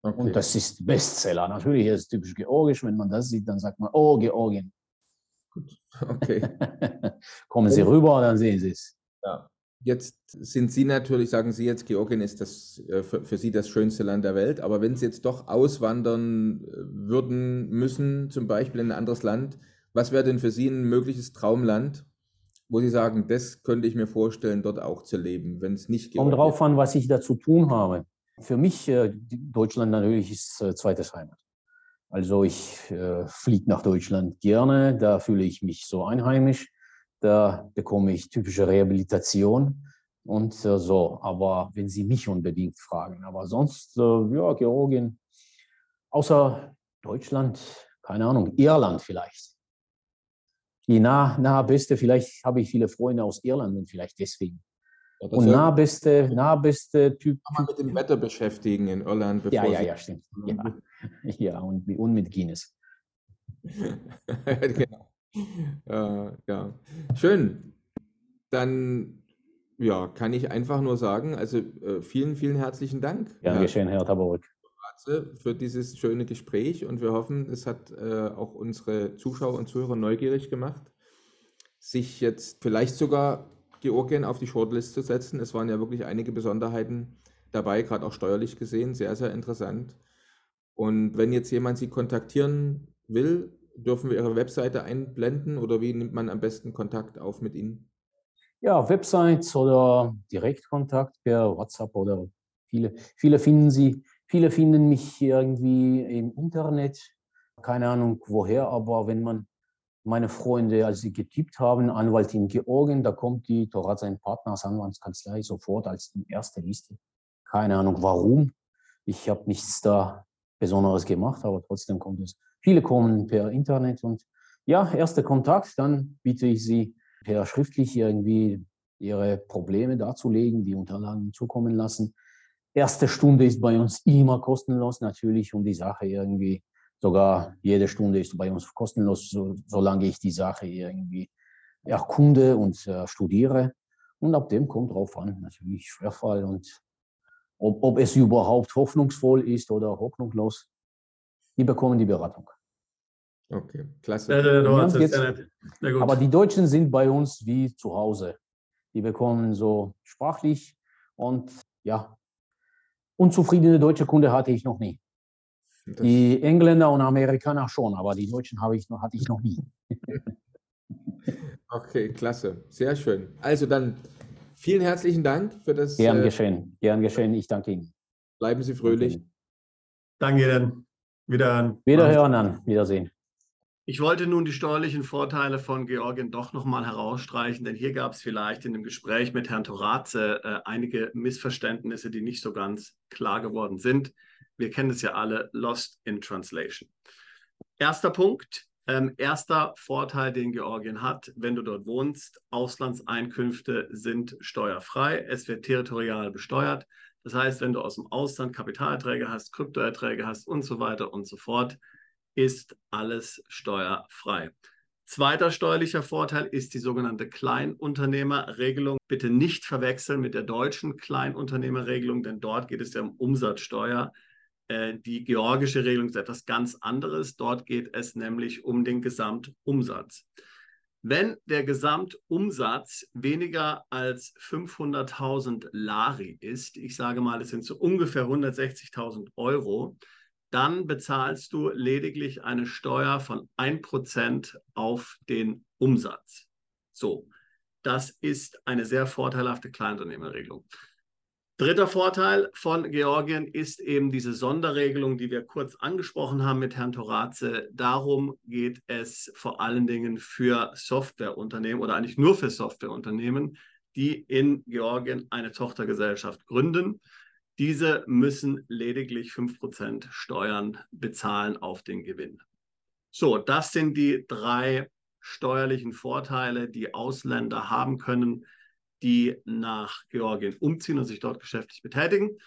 Okay. Und das ist Bestseller. Natürlich ist es typisch georgisch. Wenn man das sieht, dann sagt man, oh, Georgien. Gut, okay. Kommen Sie rüber, dann sehen Sie es. Ja. Jetzt sind Sie natürlich, sagen Sie jetzt, Georgien ist das, äh, für, für, Sie das schönste Land der Welt. Aber wenn Sie jetzt doch auswandern äh, würden müssen, zum Beispiel in ein anderes Land, was wäre denn für Sie ein mögliches Traumland, wo Sie sagen, das könnte ich mir vorstellen, dort auch zu leben, wenn es nicht Georgien Kommt drauf an, was ich da zu tun habe. Für mich, äh, Deutschland natürlich ist zweites Heimat. Also ich fliege nach Deutschland gerne, da fühle ich mich so einheimisch. Da bekomme ich typische Rehabilitation und äh, so. Aber wenn Sie mich unbedingt fragen, aber sonst, äh, ja, Georgien, außer Deutschland, keine Ahnung, Irland vielleicht. Die nah, nahebeste, vielleicht habe ich viele Freunde aus Irland und vielleicht deswegen. Ja, und nahebeste, nahebeste Typ. Kann man mit dem Wetter beschäftigen in Irland. Ja, ja, ja, stimmt. Ja, ja und, und mit Guinness. genau. Äh, ja, schön. Dann ja, kann ich einfach nur sagen, also äh, vielen, vielen herzlichen Dank. Ja, Herr geschehen, Herr. Für dieses schöne Gespräch und wir hoffen, es hat äh, auch unsere Zuschauer und Zuhörer neugierig gemacht, sich jetzt vielleicht sogar Georgien auf die Shortlist zu setzen. Es waren ja wirklich einige Besonderheiten dabei, gerade auch steuerlich gesehen, sehr, sehr interessant. Und wenn jetzt jemand Sie kontaktieren will, dürfen wir Ihre Webseite einblenden oder wie nimmt man am besten Kontakt auf mit Ihnen? Ja, Websites oder Direktkontakt per WhatsApp oder viele, viele finden Sie, viele finden mich irgendwie im Internet. keine Ahnung woher, aber wenn man meine Freunde, als sie getippt haben, Anwalt in Georgien, da kommt die Torah sein Partner aus Anwaltskanzlei sofort als die erste Liste. Keine Ahnung warum. Ich habe nichts da Besonderes gemacht, aber trotzdem kommt es. Viele kommen per Internet und ja, erster Kontakt, dann biete ich sie per schriftlich irgendwie ihre Probleme darzulegen, die Unterlagen zukommen lassen. Erste Stunde ist bei uns immer kostenlos natürlich, um die Sache irgendwie Sogar jede Stunde ist bei uns kostenlos, so, solange ich die Sache irgendwie erkunde und äh, studiere. Und ab dem kommt drauf an, natürlich Schwerfall und ob, ob es überhaupt hoffnungsvoll ist oder hoffnungslos. Die bekommen die Beratung. Okay, klasse. Ja, jetzt, aber die Deutschen sind bei uns wie zu Hause. Die bekommen so sprachlich und ja, unzufriedene deutsche Kunde hatte ich noch nie. Das die Engländer und Amerikaner schon, aber die Deutschen habe ich noch, hatte ich noch nie. okay, klasse. Sehr schön. Also dann vielen herzlichen Dank für das. Gern äh, geschehen. Gern geschehen. Ich danke Ihnen. Bleiben Sie fröhlich. Danke Ihnen. Wiederhören. Wiederhören an. Wiedersehen. Ich wollte nun die steuerlichen Vorteile von Georgien doch nochmal herausstreichen, denn hier gab es vielleicht in dem Gespräch mit Herrn Toraze äh, einige Missverständnisse, die nicht so ganz klar geworden sind wir kennen es ja alle, Lost in Translation. Erster Punkt, ähm, erster Vorteil, den Georgien hat, wenn du dort wohnst, Auslandseinkünfte sind steuerfrei, es wird territorial besteuert. Das heißt, wenn du aus dem Ausland Kapitalerträge hast, Kryptoerträge hast und so weiter und so fort, ist alles steuerfrei. Zweiter steuerlicher Vorteil ist die sogenannte Kleinunternehmerregelung. Bitte nicht verwechseln mit der deutschen Kleinunternehmerregelung, denn dort geht es ja um Umsatzsteuer. Äh, die georgische Regelung ist etwas ganz anderes. Dort geht es nämlich um den Gesamtumsatz. Wenn der Gesamtumsatz weniger als 500.000 Lari ist, ich sage mal, es sind so ungefähr 160.000 Euro, dann bezahlst du lediglich eine Steuer von 1% auf den Umsatz. So, das ist eine sehr vorteilhafte Kleinunternehmerregelung. Dritter Vorteil von Georgien ist eben diese Sonderregelung, die wir kurz angesprochen haben mit Herrn Toraze. Darum geht es vor allen Dingen für Softwareunternehmen oder eigentlich nur für Softwareunternehmen, die in Georgien eine Tochtergesellschaft gründen. Diese müssen lediglich 5% Steuern bezahlen auf den Gewinn. So, das sind die drei steuerlichen Vorteile, die Ausländer haben können, die nach Georgien umziehen und sich dort geschäftlich betätigen.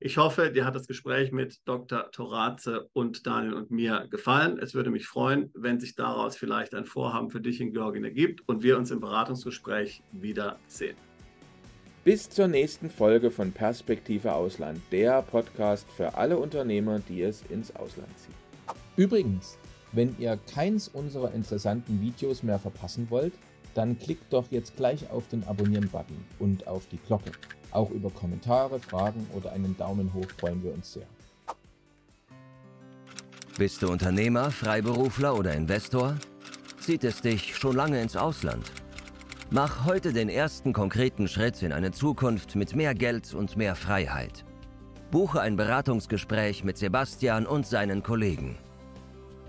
Ich hoffe, dir hat das Gespräch mit Dr. Toraze und Daniel und mir gefallen. Es würde mich freuen, wenn sich daraus vielleicht ein Vorhaben für dich in Georgien ergibt und wir uns im Beratungsgespräch wiedersehen. Bis zur nächsten Folge von Perspektive Ausland, der Podcast für alle Unternehmer, die es ins Ausland ziehen. Übrigens, wenn ihr keins unserer interessanten Videos mehr verpassen wollt, dann klickt doch jetzt gleich auf den Abonnieren-Button und auf die Glocke. Auch über Kommentare, Fragen oder einen Daumen hoch freuen wir uns sehr. Bist du Unternehmer, Freiberufler oder Investor? Zieht es dich schon lange ins Ausland? Mach heute den ersten konkreten Schritt in eine Zukunft mit mehr Geld und mehr Freiheit. Buche ein Beratungsgespräch mit Sebastian und seinen Kollegen.